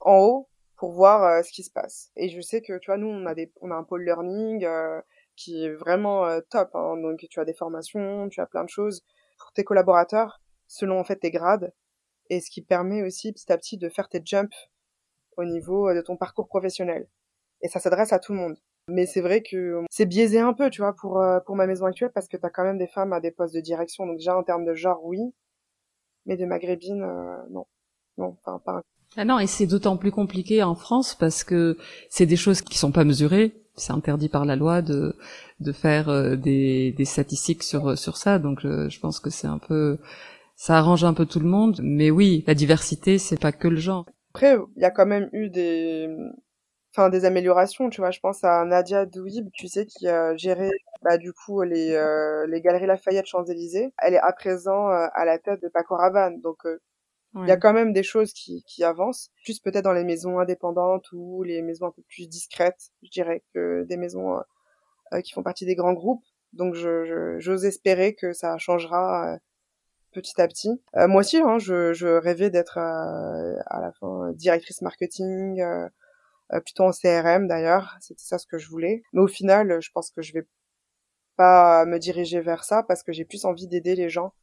S2: en haut pour voir euh, ce qui se passe. Et je sais que, tu vois, nous, on a des, on a un pôle learning euh, qui est vraiment top. Hein. Donc, tu as des formations, tu as plein de choses pour tes collaborateurs selon en fait tes grades et ce qui permet aussi petit à petit de faire tes jumps au niveau de ton parcours professionnel. Et ça s'adresse à tout le monde. Mais c'est vrai que c'est biaisé un peu, tu vois, pour, euh, pour ma maison actuelle, parce que t'as quand même des femmes à des postes de direction. Donc déjà, en termes de genre, oui. Mais de maghrébine, euh, non. Non, enfin, pas
S1: ah non, et c'est d'autant plus compliqué en France parce que c'est des choses qui sont pas mesurées. C'est interdit par la loi de de faire euh, des, des statistiques sur sur ça. Donc je pense que c'est un peu ça arrange un peu tout le monde. Mais oui, la diversité, c'est pas que le genre.
S2: Après, il y a quand même eu des enfin des améliorations tu vois. Je pense à Nadia Douib tu sais qui a géré bah du coup les euh, les galeries Lafayette Champs-Élysées. Elle est à présent euh, à la tête de Paco Rabanne. Donc euh, il y a quand même des choses qui qui avancent. Plus peut-être dans les maisons indépendantes ou les maisons un peu plus discrètes je dirais que des maisons qui font partie des grands groupes. Donc je j'ose espérer que ça changera petit à petit. moi aussi, hein, je, rêvais d'être à la fin directrice marketing, euh, plutôt en CRM d'ailleurs, c'était ça ce que je voulais. Mais au final, je pense que je vais pas me diriger vers ça parce que j'ai plus envie d'aider les gens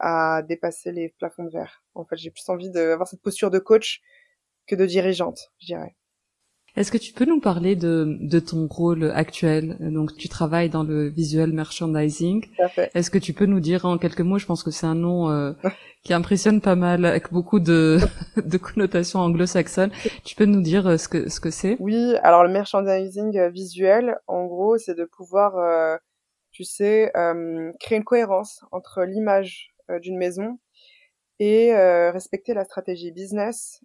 S2: à dépasser les plafonds de verre. En fait, j'ai plus envie d'avoir cette posture de coach que de dirigeante, je dirais.
S1: Est-ce que tu peux nous parler de, de ton rôle actuel? Donc, tu travailles dans le visual merchandising. Est-ce que tu peux nous dire en quelques mots Je pense que c'est un nom euh, qui impressionne pas mal, avec beaucoup de, de connotations anglo-saxonnes. Tu peux nous dire euh, ce que ce que c'est?
S2: Oui, alors le merchandising euh, visuel, en gros, c'est de pouvoir, tu sais, créer une cohérence entre l'image d'une maison et respecter la stratégie business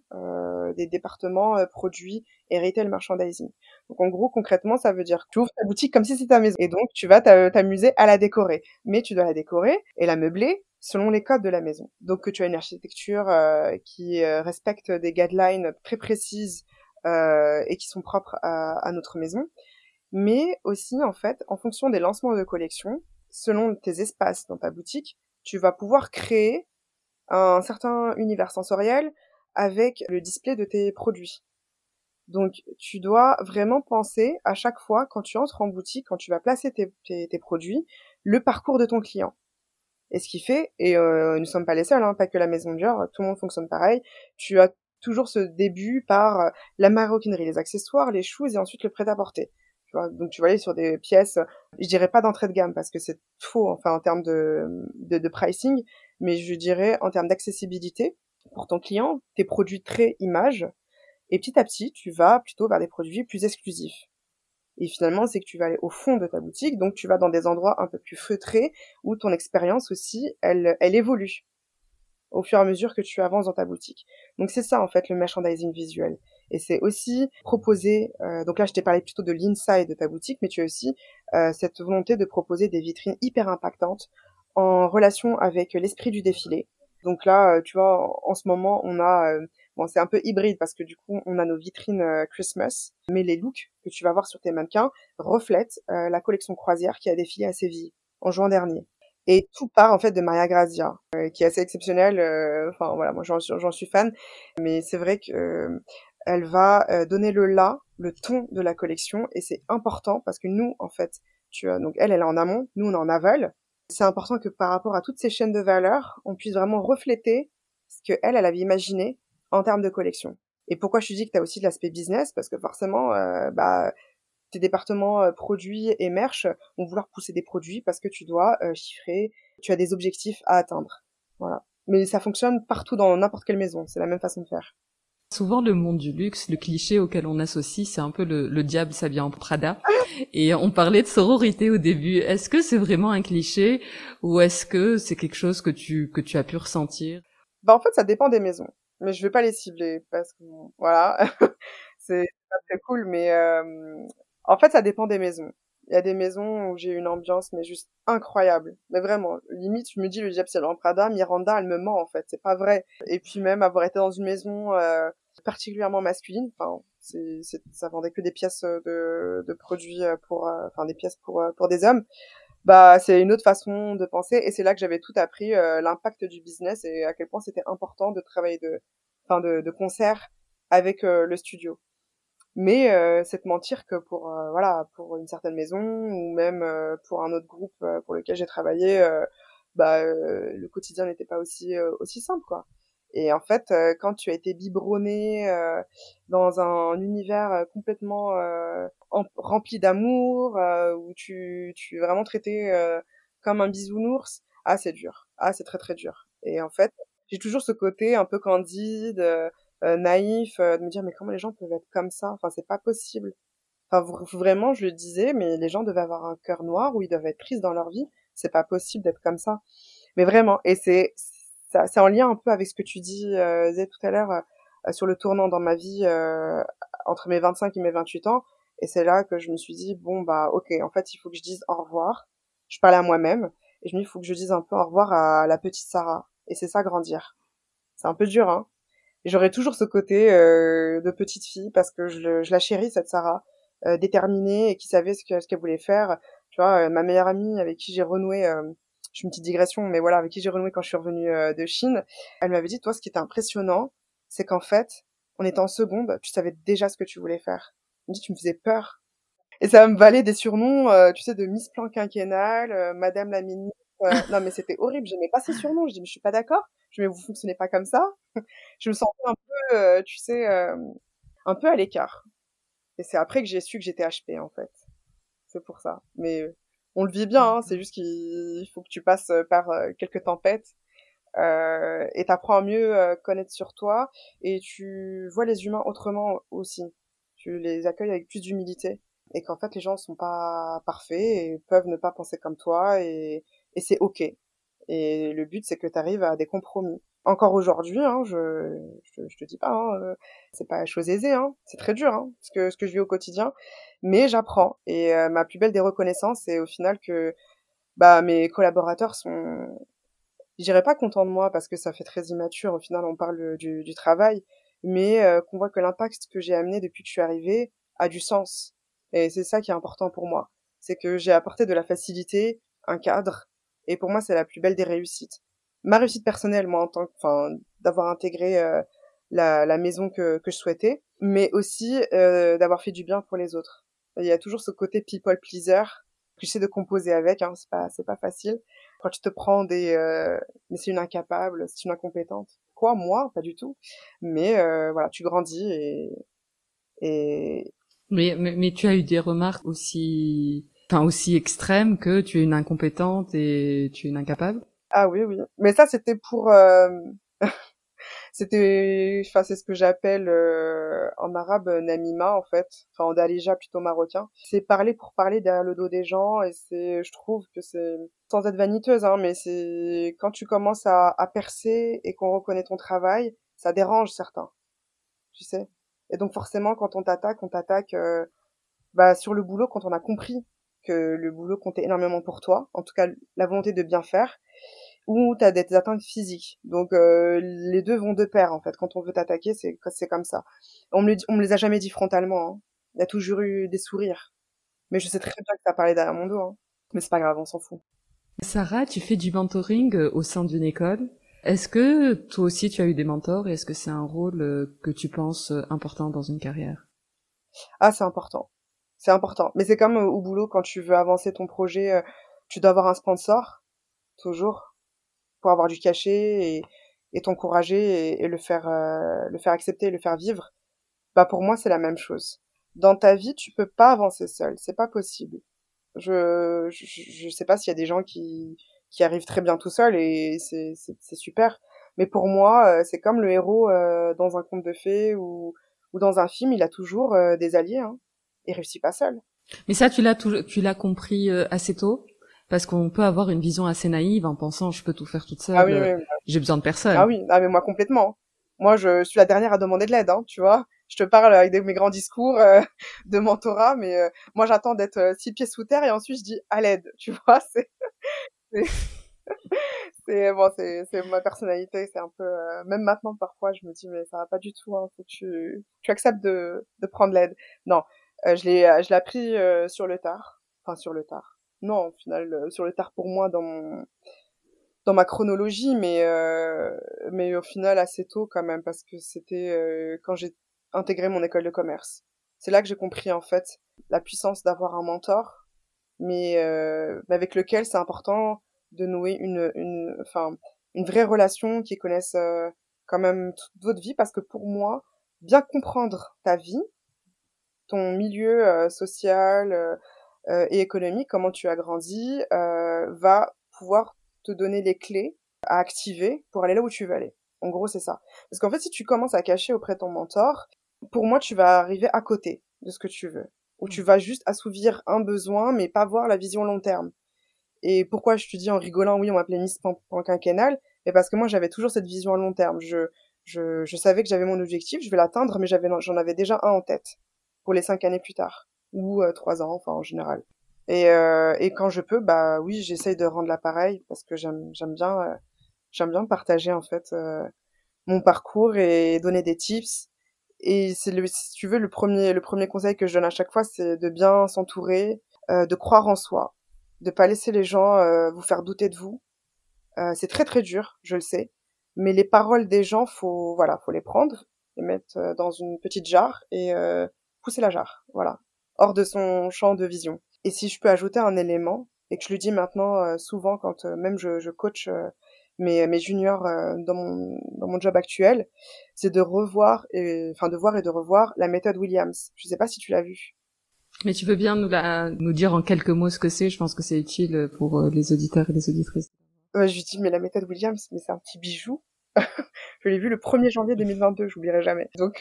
S2: des départements produits et retail merchandising. Donc en gros, concrètement, ça veut dire que tu ouvres ta boutique comme si c'était ta maison. Et donc tu vas t'amuser à la décorer. Mais tu dois la décorer et la meubler selon les codes de la maison. Donc que tu as une architecture euh, qui euh, respecte des guidelines très précises euh, et qui sont propres à, à, notre maison. Mais aussi, en fait, en fonction des lancements de collection, selon tes espaces dans ta boutique, tu vas pouvoir créer un certain univers sensoriel avec le display de tes produits. Donc, tu dois vraiment penser à chaque fois, quand tu entres en boutique, quand tu vas placer tes, tes, produits, le parcours de ton client. Et ce qui fait, et euh, nous ne sommes pas les seuls, hein, pas que la maison Dior, tout le monde fonctionne pareil, tu as toujours ce début par euh, la maroquinerie, les accessoires, les shoes et ensuite le prêt-à-porter. Donc tu vas aller sur des pièces, je dirais pas d'entrée de gamme parce que c'est faux, enfin en termes de, de, de pricing, mais je dirais en termes d'accessibilité pour ton client, tes produits très images, et petit à petit, tu vas plutôt vers des produits plus exclusifs. Et finalement, c'est que tu vas aller au fond de ta boutique, donc tu vas dans des endroits un peu plus feutrés, où ton expérience aussi, elle, elle évolue au fur et à mesure que tu avances dans ta boutique. Donc c'est ça en fait le merchandising visuel. Et c'est aussi proposer, euh, donc là je t'ai parlé plutôt de l'inside de ta boutique, mais tu as aussi euh, cette volonté de proposer des vitrines hyper impactantes en relation avec l'esprit du défilé. Donc là, euh, tu vois, en ce moment, on a Bon, c'est un peu hybride parce que du coup, on a nos vitrines euh, Christmas, mais les looks que tu vas voir sur tes mannequins reflètent euh, la collection croisière qui a défilé à Séville en juin dernier. Et tout part en fait de Maria Grazia, euh, qui est assez exceptionnelle. Enfin voilà, moi j'en suis fan, mais c'est vrai que elle va donner le là, le ton de la collection, et c'est important parce que nous, en fait, tu as donc elle, elle est en amont, nous on est en aval. C'est important que par rapport à toutes ces chaînes de valeur, on puisse vraiment refléter ce que elle, avait imaginé en termes de collection. Et pourquoi je te dis que tu as aussi de l'aspect business? Parce que forcément, bah, tes départements produits et merch vont vouloir pousser des produits parce que tu dois chiffrer, tu as des objectifs à atteindre. Voilà. Mais ça fonctionne partout dans n'importe quelle maison, c'est la même façon de faire.
S1: Souvent, le monde du luxe, le cliché auquel on associe, c'est un peu le, le diable s'habille en Prada. Et on parlait de sororité au début. Est-ce que c'est vraiment un cliché ou est-ce que c'est quelque chose que tu que tu as pu ressentir?
S2: Bah en fait, ça dépend des maisons. Mais je vais pas les cibler parce que voilà, c'est pas très cool. Mais euh, en fait, ça dépend des maisons. Il y a des maisons où j'ai une ambiance mais juste incroyable. Mais vraiment, limite, je me dis le diable c'est Prada, Miranda, elle me ment en fait, c'est pas vrai. Et puis même avoir été dans une maison euh, particulièrement masculine, enfin, c'est, ça vendait que des pièces de, de produits pour, euh, enfin des pièces pour euh, pour des hommes. Bah, c'est une autre façon de penser et c'est là que j'avais tout appris euh, l'impact du business et à quel point c'était important de travailler de, enfin de, de concert avec le studio. Mais euh, c'est de mentir que pour euh, voilà pour une certaine maison ou même euh, pour un autre groupe pour lequel j'ai travaillé bah le quotidien n'était pas aussi aussi simple quoi et en fait quand tu as été biberonné dans un univers complètement rempli d'amour où tu tu es vraiment traité comme un bisounours ah c'est dur. Ah c'est très très dur. Et en fait j'ai toujours ce côté un peu candide euh, naïf euh, de me dire mais comment les gens peuvent être comme ça? Enfin c'est pas possible. Enfin vraiment je le disais mais les gens devaient avoir un cœur noir où ils doivent être tristes dans leur vie. C'est pas possible d'être comme ça. Mais vraiment et c'est ça c'est en lien un peu avec ce que tu dis euh, tout à l'heure euh, sur le tournant dans ma vie entre mes 25 et mes 28 ans. Et c'est là que je me suis dit bon bah ok en fait il faut que je dise au revoir. Je parlais à moi-même et je me dis il faut que je dise un peu au revoir à la petite Sarah. Et c'est ça grandir. C'est un peu dur hein. J'aurais toujours ce côté euh, de petite fille parce que je, je la chéris cette Sarah euh, déterminée et qui savait ce qu'elle ce voulait faire. Tu vois euh, ma meilleure amie avec qui j'ai renoué euh, je fais une petite digression mais voilà avec qui j'ai renoué quand je suis revenue de Chine elle m'avait dit toi ce qui était impressionnant c'est qu'en fait on était en seconde tu savais déjà ce que tu voulais faire elle me dit tu me faisais peur et ça me valait des surnoms tu sais de Miss Plan quinquennale Madame la ministre non mais c'était horrible j'aimais pas ces surnoms je dis mais je suis pas d'accord je mais vous fonctionnez pas comme ça. je me sentais un peu, euh, tu sais, euh, un peu à l'écart. Et c'est après que j'ai su que j'étais HP en fait. C'est pour ça. Mais euh, on le vit bien, hein, c'est juste qu'il faut que tu passes par quelques tempêtes euh, et t'apprends à mieux connaître sur toi et tu vois les humains autrement aussi. Tu les accueilles avec plus d'humilité et qu'en fait les gens sont pas parfaits et peuvent ne pas penser comme toi et, et c'est ok. Et le but, c'est que tu arrives à des compromis. Encore aujourd'hui, hein, je, je, je, te dis pas, hein, euh, c'est pas chose aisée, hein, c'est très dur, hein, ce que ce que je vis au quotidien, mais j'apprends. Et euh, ma plus belle des reconnaissances, c'est au final que bah mes collaborateurs sont, je dirais pas contents de moi parce que ça fait très immature. Au final, on parle du, du travail, mais euh, qu'on voit que l'impact que j'ai amené depuis que je suis arrivée a du sens. Et c'est ça qui est important pour moi, c'est que j'ai apporté de la facilité, un cadre et pour moi, c'est la plus belle des réussites. Ma réussite personnelle, moi, en tant que, enfin, d'avoir intégré euh, la, la, maison que, que je souhaitais, mais aussi euh, d'avoir fait du bien pour les autres. Il y a toujours ce côté people pleaser que j'essaie de composer avec. Hein, c'est pas, c'est pas facile. Quand tu te prends des, euh, mais c'est une incapable, c'est une incompétente. Quoi, moi, pas du tout. Mais euh, voilà, tu grandis et et.
S1: Mais, mais mais tu as eu des remarques aussi enfin aussi extrême que tu es une incompétente et tu es une incapable?
S2: Ah oui, oui. Mais ça, c'était pour... Euh... c'était... Enfin, c'est ce que j'appelle euh, en arabe namima, en fait. Enfin, en dalija, plutôt marocain. C'est parler pour parler derrière le dos des gens et c'est... Je trouve que c'est... Sans être vaniteuse, hein, mais c'est... Quand tu commences à, à percer et qu'on reconnaît ton travail, ça dérange certains. Tu sais Et donc forcément, quand on t'attaque, on t'attaque... Euh, bah, sur le boulot quand on a compris que le boulot comptait énormément pour toi, en tout cas la volonté de bien faire, ou tu as des atteintes physiques. Donc euh, les deux vont de pair en fait. Quand on veut t'attaquer, c'est c'est comme ça. On me, on me les a jamais dit frontalement. Hein. Il y a toujours eu des sourires. Mais je sais très bien que t'as parlé derrière mon dos. Hein. Mais c'est pas grave, on s'en fout.
S1: Sarah, tu fais du mentoring euh, au sein d'une école. Est-ce que toi aussi tu as eu des mentors et est-ce que c'est un rôle euh, que tu penses important dans une carrière?
S2: Ah, c'est important c'est important. Mais c'est comme euh, au boulot, quand tu veux avancer ton projet, euh, tu dois avoir un sponsor, toujours, pour avoir du cachet et, et t'encourager et, le faire euh, le faire accepter, le faire vivre, bah pour moi c'est la même chose. Dans ta vie, tu peux pas avancer seul, c'est pas possible. Je, je je sais pas s'il y a des gens qui qui arrivent très bien tout seuls et c'est c'est super. Mais pour moi, euh, c'est comme le héros euh, dans un conte de fées ou ou dans un film, il a toujours des alliés. Hein. Il réussit pas seul.
S1: Mais ça, tu l'as tu l'as compris assez tôt? Parce qu'on peut avoir une vision assez naïve en pensant je peux tout faire toute seule. Ah oui, oui, J'ai besoin de personne.
S2: Ah oui, ah mais moi complètement. Moi, je suis la dernière à demander de l'aide, hein, tu vois. Je te parle avec mes grands discours euh, de mentorat, mais euh, moi j'attends d'être euh, six pieds sous terre et ensuite je dis à l'aide, tu vois. C'est c'est bon, c'est c'est ma personnalité, c'est un peu même maintenant parfois je me dis mais ça va pas du tout, hein, faut que tu tu acceptes de de prendre l'aide. Non, je l'ai je l'ai appris sur le tard, enfin sur le tard non, au final, euh, sur le tard pour moi dans mon dans ma chronologie, mais euh, mais au final assez tôt quand même parce que c'était euh, quand j'ai intégré mon école de commerce. C'est là que j'ai compris en fait la puissance d'avoir un mentor, mais avec lequel c'est important de nouer une une enfin une vraie relation qui connaisse quand même toute votre vie parce que pour moi bien comprendre ta vie, ton milieu social, et économique, comment tu as grandi, euh, va pouvoir te donner les clés à activer pour aller là où tu veux aller. En gros, c'est ça. Parce qu'en fait, si tu commences à cacher auprès de ton mentor, pour moi, tu vas arriver à côté de ce que tu veux. Ou tu mmh. vas juste assouvir un besoin, mais pas voir la vision long terme. Et pourquoi je te dis en rigolant, oui, on m'appelait Miss Pan-Quinquennale Mais parce que moi, j'avais toujours cette vision à long terme. Je, je, je savais que j'avais mon objectif, je vais l'atteindre, mais j'avais, j'en avais déjà un en tête pour les cinq années plus tard ou euh, trois ans, enfin en général. Et, euh, et quand je peux, bah oui, j'essaye de rendre l'appareil parce que j'aime j'aime bien euh, j'aime bien partager en fait mon parcours et donner des tips. Et c'est le si tu veux le premier le premier conseil que je donne à chaque fois, c'est de bien s'entourer, de croire en soi, de pas laisser les gens vous faire douter de vous. c'est très très dur, je le sais, mais les paroles des gens, faut voilà, faut les prendre, les mettre dans une petite jarre et pousser la jarre, voilà hors de son champ de vision. Et si je peux ajouter un élément, et que je lui dis maintenant euh, souvent quand euh, même je, je coach euh, mes, mes juniors dans, mon, dans mon job actuel, c'est de revoir, et, enfin de voir et de revoir la méthode Williams. Je sais pas si tu l'as vu.
S1: Mais tu veux bien nous, la, nous dire en quelques mots ce que c'est? Je pense que c'est utile pour les auditeurs et les auditrices.
S2: je lui dis mais la méthode Williams, mais c'est un petit bijou. je l'ai vu le 1er janvier 2022, j'oublierai jamais. Donc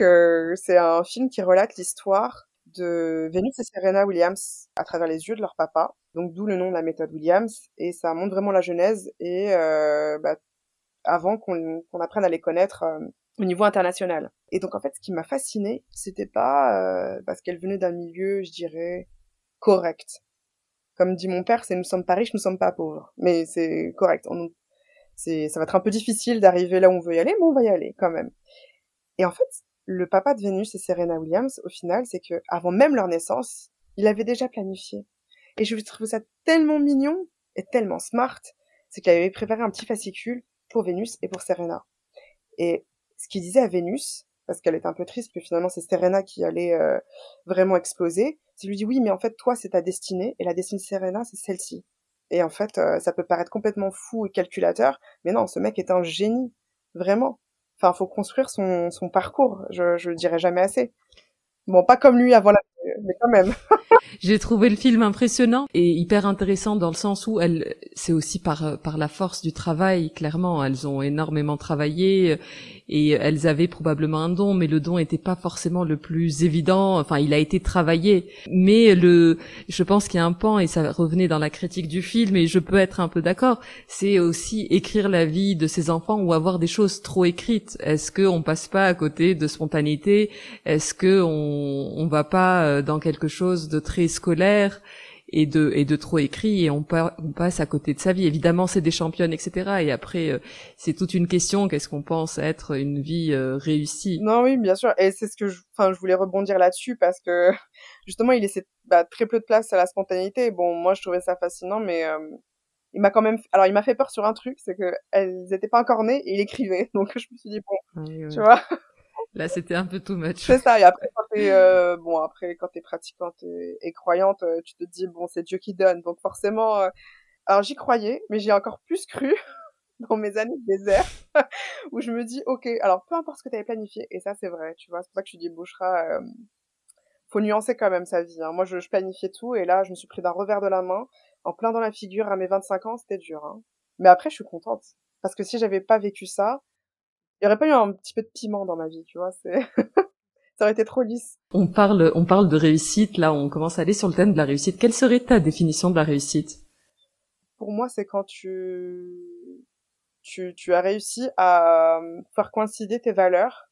S2: c'est un film qui relate l'histoire de Venus et Serena Williams à travers les yeux de leur papa. Donc d'où le nom de la méthode Williams. Et ça montre vraiment la genèse et euh, bah, avant qu'on apprenne à les connaître euh, au niveau international. Et donc en fait, ce qui m'a fasciné, c'était pas euh, parce qu'elle venait d'un milieu, je dirais, correct. Comme dit mon père, c'est nous sommes pas riches, nous sommes pas pauvres. Mais c'est correct. On, ça va être un peu difficile d'arriver là où on veut y aller, mais on va y aller quand même. Et en fait, le papa de Vénus et Serena Williams, au final, c'est que avant même leur naissance, il avait déjà planifié. Et je trouve ça tellement mignon et tellement smart, c'est qu'il avait préparé un petit fascicule pour Vénus et pour Serena. Et ce qu'il disait à Vénus, parce qu'elle est un peu triste, que finalement c'est Serena qui allait euh, vraiment exploser, c'est lui dit oui, mais en fait toi c'est ta destinée et la destinée de Serena c'est celle-ci. Et en fait, euh, ça peut paraître complètement fou et calculateur, mais non, ce mec est un génie, vraiment. Enfin, faut construire son, parcours. Je, je le dirai jamais assez. Bon, pas comme lui avant la, mais quand même.
S1: J'ai trouvé le film impressionnant et hyper intéressant dans le sens où c'est aussi par la force du travail. Clairement, elles ont énormément travaillé et elles avaient probablement un don, mais le don n'était pas forcément le plus évident. Enfin, il a été travaillé, mais le, je pense qu'il y a un pan et ça revenait dans la critique du film et je peux être un peu d'accord. C'est aussi écrire la vie de ses enfants ou avoir des choses trop écrites. Est-ce que on passe pas à côté de spontanéité? Est-ce que on va pas euh, dans quelque chose de très scolaire? Et de et de trop écrit et on, passe à côté de sa vie. Évidemment, c'est des championnes, etc. Et après, euh, c'est toute une question. Qu'est-ce qu'on pense être une vie euh, réussie?
S2: Non, oui, bien sûr. Et c'est ce que je, enfin, je voulais rebondir là-dessus parce que justement, il laissait bah, très peu de place à la spontanéité. Bon, moi, je trouvais ça fascinant, mais euh, il m'a quand même, alors il m'a fait peur sur un truc, c'est que elles étaient pas encore nées et il écrivait. Donc je me suis dit bon, tu vois?
S1: Là, c'était un peu too much.
S2: C'est ça. Et après, quand t'es, euh, bon, après, quand t'es pratiquante et, croyante, euh, tu te dis, bon, c'est Dieu qui donne. Donc, forcément, euh, alors j'y croyais, mais j'ai encore plus cru dans mes années de désert où je me dis ok alors peu importe ce que tu avais planifié et ça c'est vrai tu vois c'est pour ça que je dis Bouchra euh, faut nuancer quand même sa vie hein. moi je, je, planifiais tout et là je me suis pris d'un revers de la main en plein dans la figure à mes 25 ans c'était dur hein. mais après je suis contente parce que si j'avais pas vécu ça il y aurait pas eu un petit peu de piment dans ma vie tu vois c'est ça aurait été trop lisse.
S1: On parle on parle de réussite là on commence à aller sur le thème de la réussite. Quelle serait ta définition de la réussite?
S2: Pour moi c'est quand tu tu, tu as réussi à euh, faire coïncider tes valeurs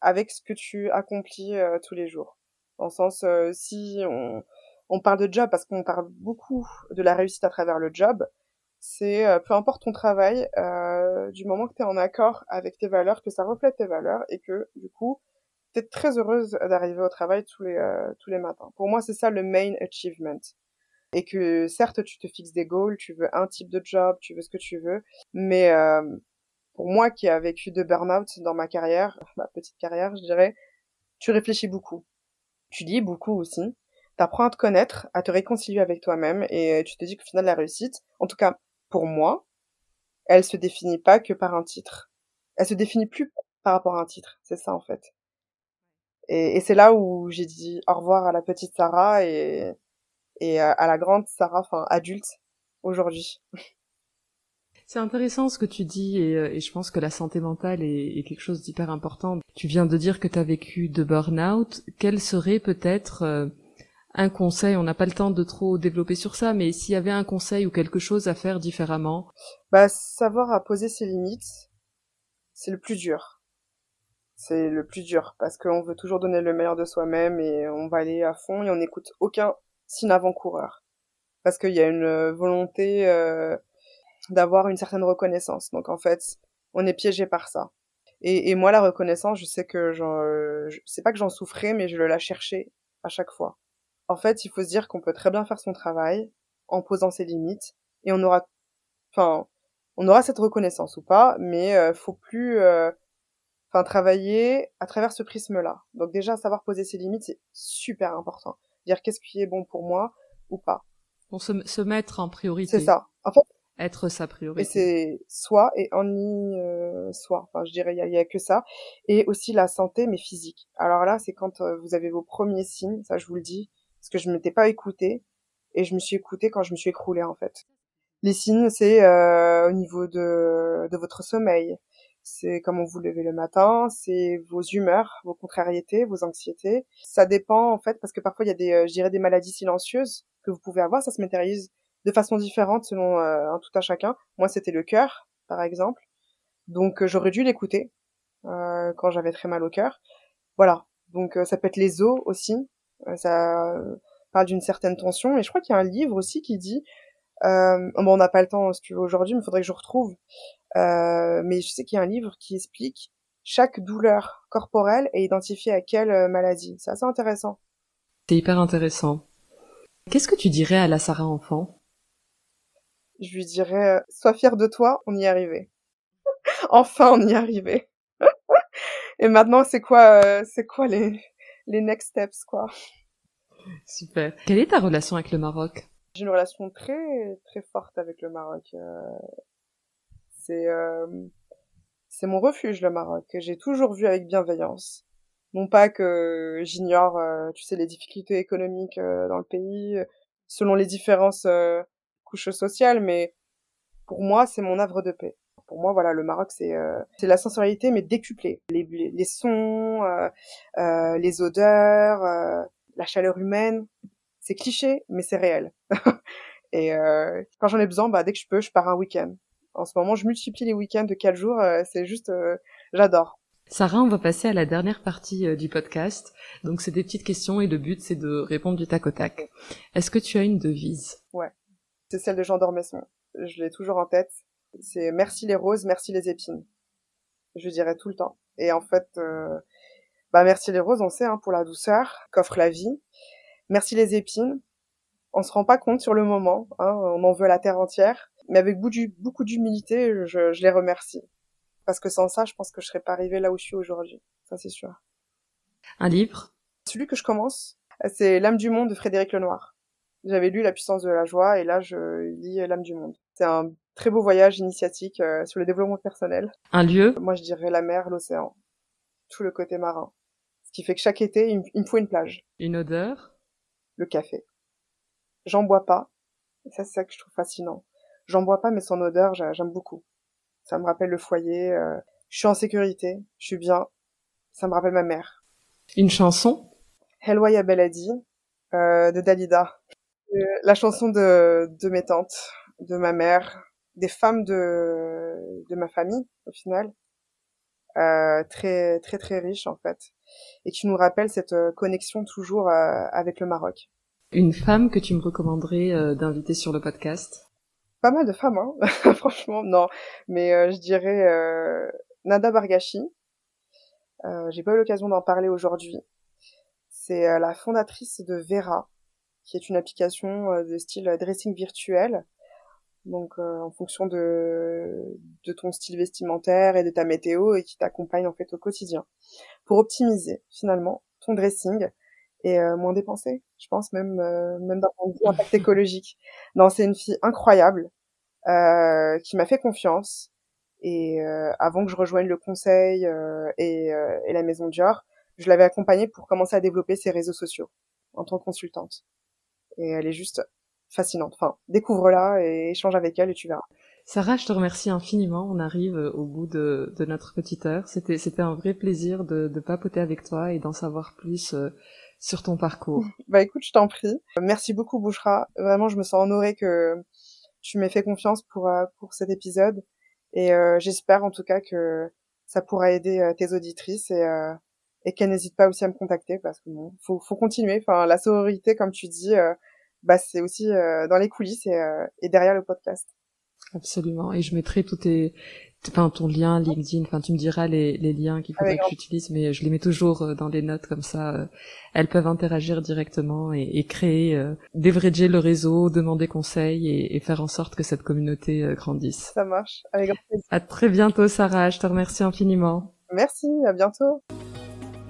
S2: avec ce que tu accomplis euh, tous les jours. Dans le sens, euh, si on, on parle de job, parce qu'on parle beaucoup de la réussite à travers le job, c'est peu importe ton travail, du moment que tu es en accord avec tes valeurs, que ça reflète tes valeurs et que du coup, tu es très heureuse d'arriver au travail tous les, tous les matins. Pour moi, c'est ça le main achievement. Et que certes tu te fixes des goals, tu veux un type de job, tu veux ce que tu veux, mais euh, pour moi qui a vécu de burn-out dans ma carrière, ma petite carrière, je dirais, tu réfléchis beaucoup, tu lis beaucoup aussi, t'apprends à te connaître, à te réconcilier avec toi-même et tu te dis qu'au final la réussite, en tout cas pour moi, elle se définit pas que par un titre, elle se définit plus par rapport à un titre, c'est ça en fait. Et, c'est là où j'ai dit au revoir à la petite Sarah et à la grande Sarah, enfin adulte aujourd'hui.
S1: C'est intéressant ce que tu dis et, euh, je pense que la santé mentale est, quelque chose d'hyper important. Tu viens de dire que tu as vécu de burn-out. Quel serait peut-être euh, un conseil On n'a pas le temps de trop développer sur ça, mais s'il y avait un conseil ou quelque chose à faire différemment?
S2: Bah savoir à poser ses limites, c'est le plus dur. C'est le plus dur parce qu'on veut toujours donner le meilleur de soi-même et on va aller à fond et on n'écoute aucun signe avant-coureur. Parce qu'il y a une volonté euh, d'avoir une certaine reconnaissance. Donc en fait, on est piégé par ça. Et, et moi, la reconnaissance, je sais que j'en, euh, c'est pas que j'en souffrais, mais je la cherchais à chaque fois. En fait, il faut se dire qu'on peut très bien faire son travail en posant ses limites et on aura, enfin, on aura cette reconnaissance ou pas, mais euh, faut plus, euh, enfin, travailler à travers ce prisme-là. Donc déjà, savoir poser ses limites, c'est super important dire qu'est-ce qui est bon pour moi ou pas.
S1: Pour se, se mettre en priorité.
S2: C'est ça. En fait,
S1: être sa priorité.
S2: Et c'est soi et only euh, soi. Enfin, je dirais, il y, a, que ça. Et aussi la santé, mais physique. Alors là, c'est quand euh, vous avez vos premiers signes, ça je vous le dis, parce que je m'étais pas écoutée, et je me suis écoutée quand je me suis écroulée, en fait. Les signes, c'est euh, au niveau de, de votre sommeil, c'est comment vous levez le matin, c'est vos humeurs, vos contrariétés, vos anxiétés. Ça dépend en fait parce que parfois il y a des, euh, je dirais des maladies silencieuses que vous pouvez avoir. Ça se matérialise de façon différente selon euh, un tout à chacun. Moi c'était le cœur par exemple, donc euh, j'aurais dû l'écouter quand j'avais très mal au cœur. Voilà, donc ça peut être les os aussi. Ça parle d'une certaine tension et je crois qu'il y a un livre aussi qui dit euh, bon, on n'a pas le temps si tu veux aujourd'hui, mais il faudrait que je retrouve. Euh, mais je sais qu'il y a un livre qui explique chaque douleur corporelle est identifiée à quelle euh, maladie. C'est assez intéressant.
S1: C'est hyper intéressant. Qu'est-ce que tu dirais à la Sarah enfant?
S2: Je lui dirais, sois fière de toi, on y est arrivé. enfin, on y est arrivé. Et maintenant, c'est quoi, euh, c'est quoi les, les next steps, quoi
S1: Super. Quelle est ta relation avec le Maroc?
S2: J'ai une relation très très forte avec le Maroc. Euh, c'est euh, c'est mon refuge le Maroc. J'ai toujours vu avec bienveillance. Non pas que j'ignore, euh, tu sais, les difficultés économiques dans le pays, selon les différences couches sociales, mais pour moi, c'est mon havre de paix. Pour moi, voilà, le Maroc, c'est c'est la sensorialité, mais décuplée. Les, les sons, les odeurs, la chaleur humaine, c'est cliché, mais c'est réel. et euh, quand j'en ai besoin, bah, dès que je peux, je pars un week-end. En ce moment, je multiplie les week-ends de quatre jours. Euh, c'est juste, euh, j'adore.
S1: Sarah, on va passer à la dernière partie du podcast. Donc, c'est des petites questions et le but, c'est de répondre du tac au tac. Est-ce que tu as une devise?
S2: Ouais, c'est celle de Jean d'Ormesson. Je l'ai toujours en tête. C'est merci les roses, merci les épines. Je dirais tout le temps. Et en fait, bah merci les roses, on sait, hein, pour la douceur qu'offre la vie. Merci les épines. On se rend pas compte sur le moment, hein, on en veut la terre entière, mais avec beaucoup d'humilité, je, je les remercie. Parce que sans ça, je pense que je serais pas arrivée là où je suis aujourd'hui. Ça, c'est sûr.
S1: Un livre?
S2: Celui que je commence, c'est L'âme du monde de Frédéric Lenoir. J'avais lu La puissance de la joie et là, je lis L'âme du monde. C'est un très beau voyage initiatique euh, sur le développement personnel.
S1: Un lieu?
S2: Moi, je dirais la mer, l'océan, tout le côté marin. Ce qui fait que chaque été, il, me faut une plage.
S1: Une odeur?
S2: Le café. J'en bois pas. Et ça, c'est ça que je trouve fascinant. J'en bois pas, mais son odeur, j'aime beaucoup. Ça me rappelle le foyer. Euh, je suis en sécurité. Je suis bien. Ça me rappelle ma mère.
S1: Une chanson?
S2: Helwa Ya Beladi euh, de Dalida. Euh, la chanson de, de mes tantes, de ma mère, des femmes de, de ma famille, au final. Euh, très très très riche en fait et qui nous rappelle cette euh, connexion toujours euh, avec le Maroc.
S1: Une femme que tu me recommanderais euh, d'inviter sur le podcast?
S2: Pas mal de femmes, hein franchement, non. Mais je dirais Nada Bargashi. J'ai pas eu l'occasion d'en parler aujourd'hui. C'est la fondatrice de Vera, qui est une application de style dressing virtuel donc euh, en fonction de, de ton style vestimentaire et de ta météo et qui t'accompagne en fait au quotidien. Pour optimiser finalement ton dressing et euh, moins dépenser je pense même euh, même d'un point de vue impact écologique. Non c'est une fille incroyable qui m'a fait confiance et avant que je rejoigne le conseil et, et la maison Dior je l'avais accompagnée pour commencer à développer ses réseaux sociaux en tant que consultante. Et elle est juste fascinante. Enfin, découvre-la et échange avec elle et tu verras.
S1: Sarah, je te remercie infiniment. On arrive au bout de, notre petite heure. C'était, c'était un vrai plaisir de, de papoter avec toi et d'en savoir plus euh, sur ton parcours.
S2: Bah écoute, je t'en prie. Merci beaucoup, Bouchra. Vraiment, je me sens honorée que tu m'aies fait confiance pour, euh, pour cet épisode. Et euh, j'espère en tout cas que ça pourra aider tes auditrices et, et qu'elles n'hésitent pas aussi à me contacter parce que bon, faut, faut continuer. Enfin, la sororité, comme tu dis, bah, c'est aussi euh, dans les coulisses et, euh, et, derrière le podcast.
S1: Absolument. Et je mettrai tous tes, enfin ton lien LinkedIn. Enfin, tu me diras les, les liens qu'il faudrait que j'utilise, mais je les mets toujours euh, dans les notes comme ça. Elles peuvent interagir directement et, et créer, euh, le réseau, demander conseil et, et, faire en sorte que cette communauté grandisse.
S2: Ça marche. Avec grand plaisir.
S1: À très bientôt, Sarah. Je te remercie infiniment.
S2: Merci. À bientôt.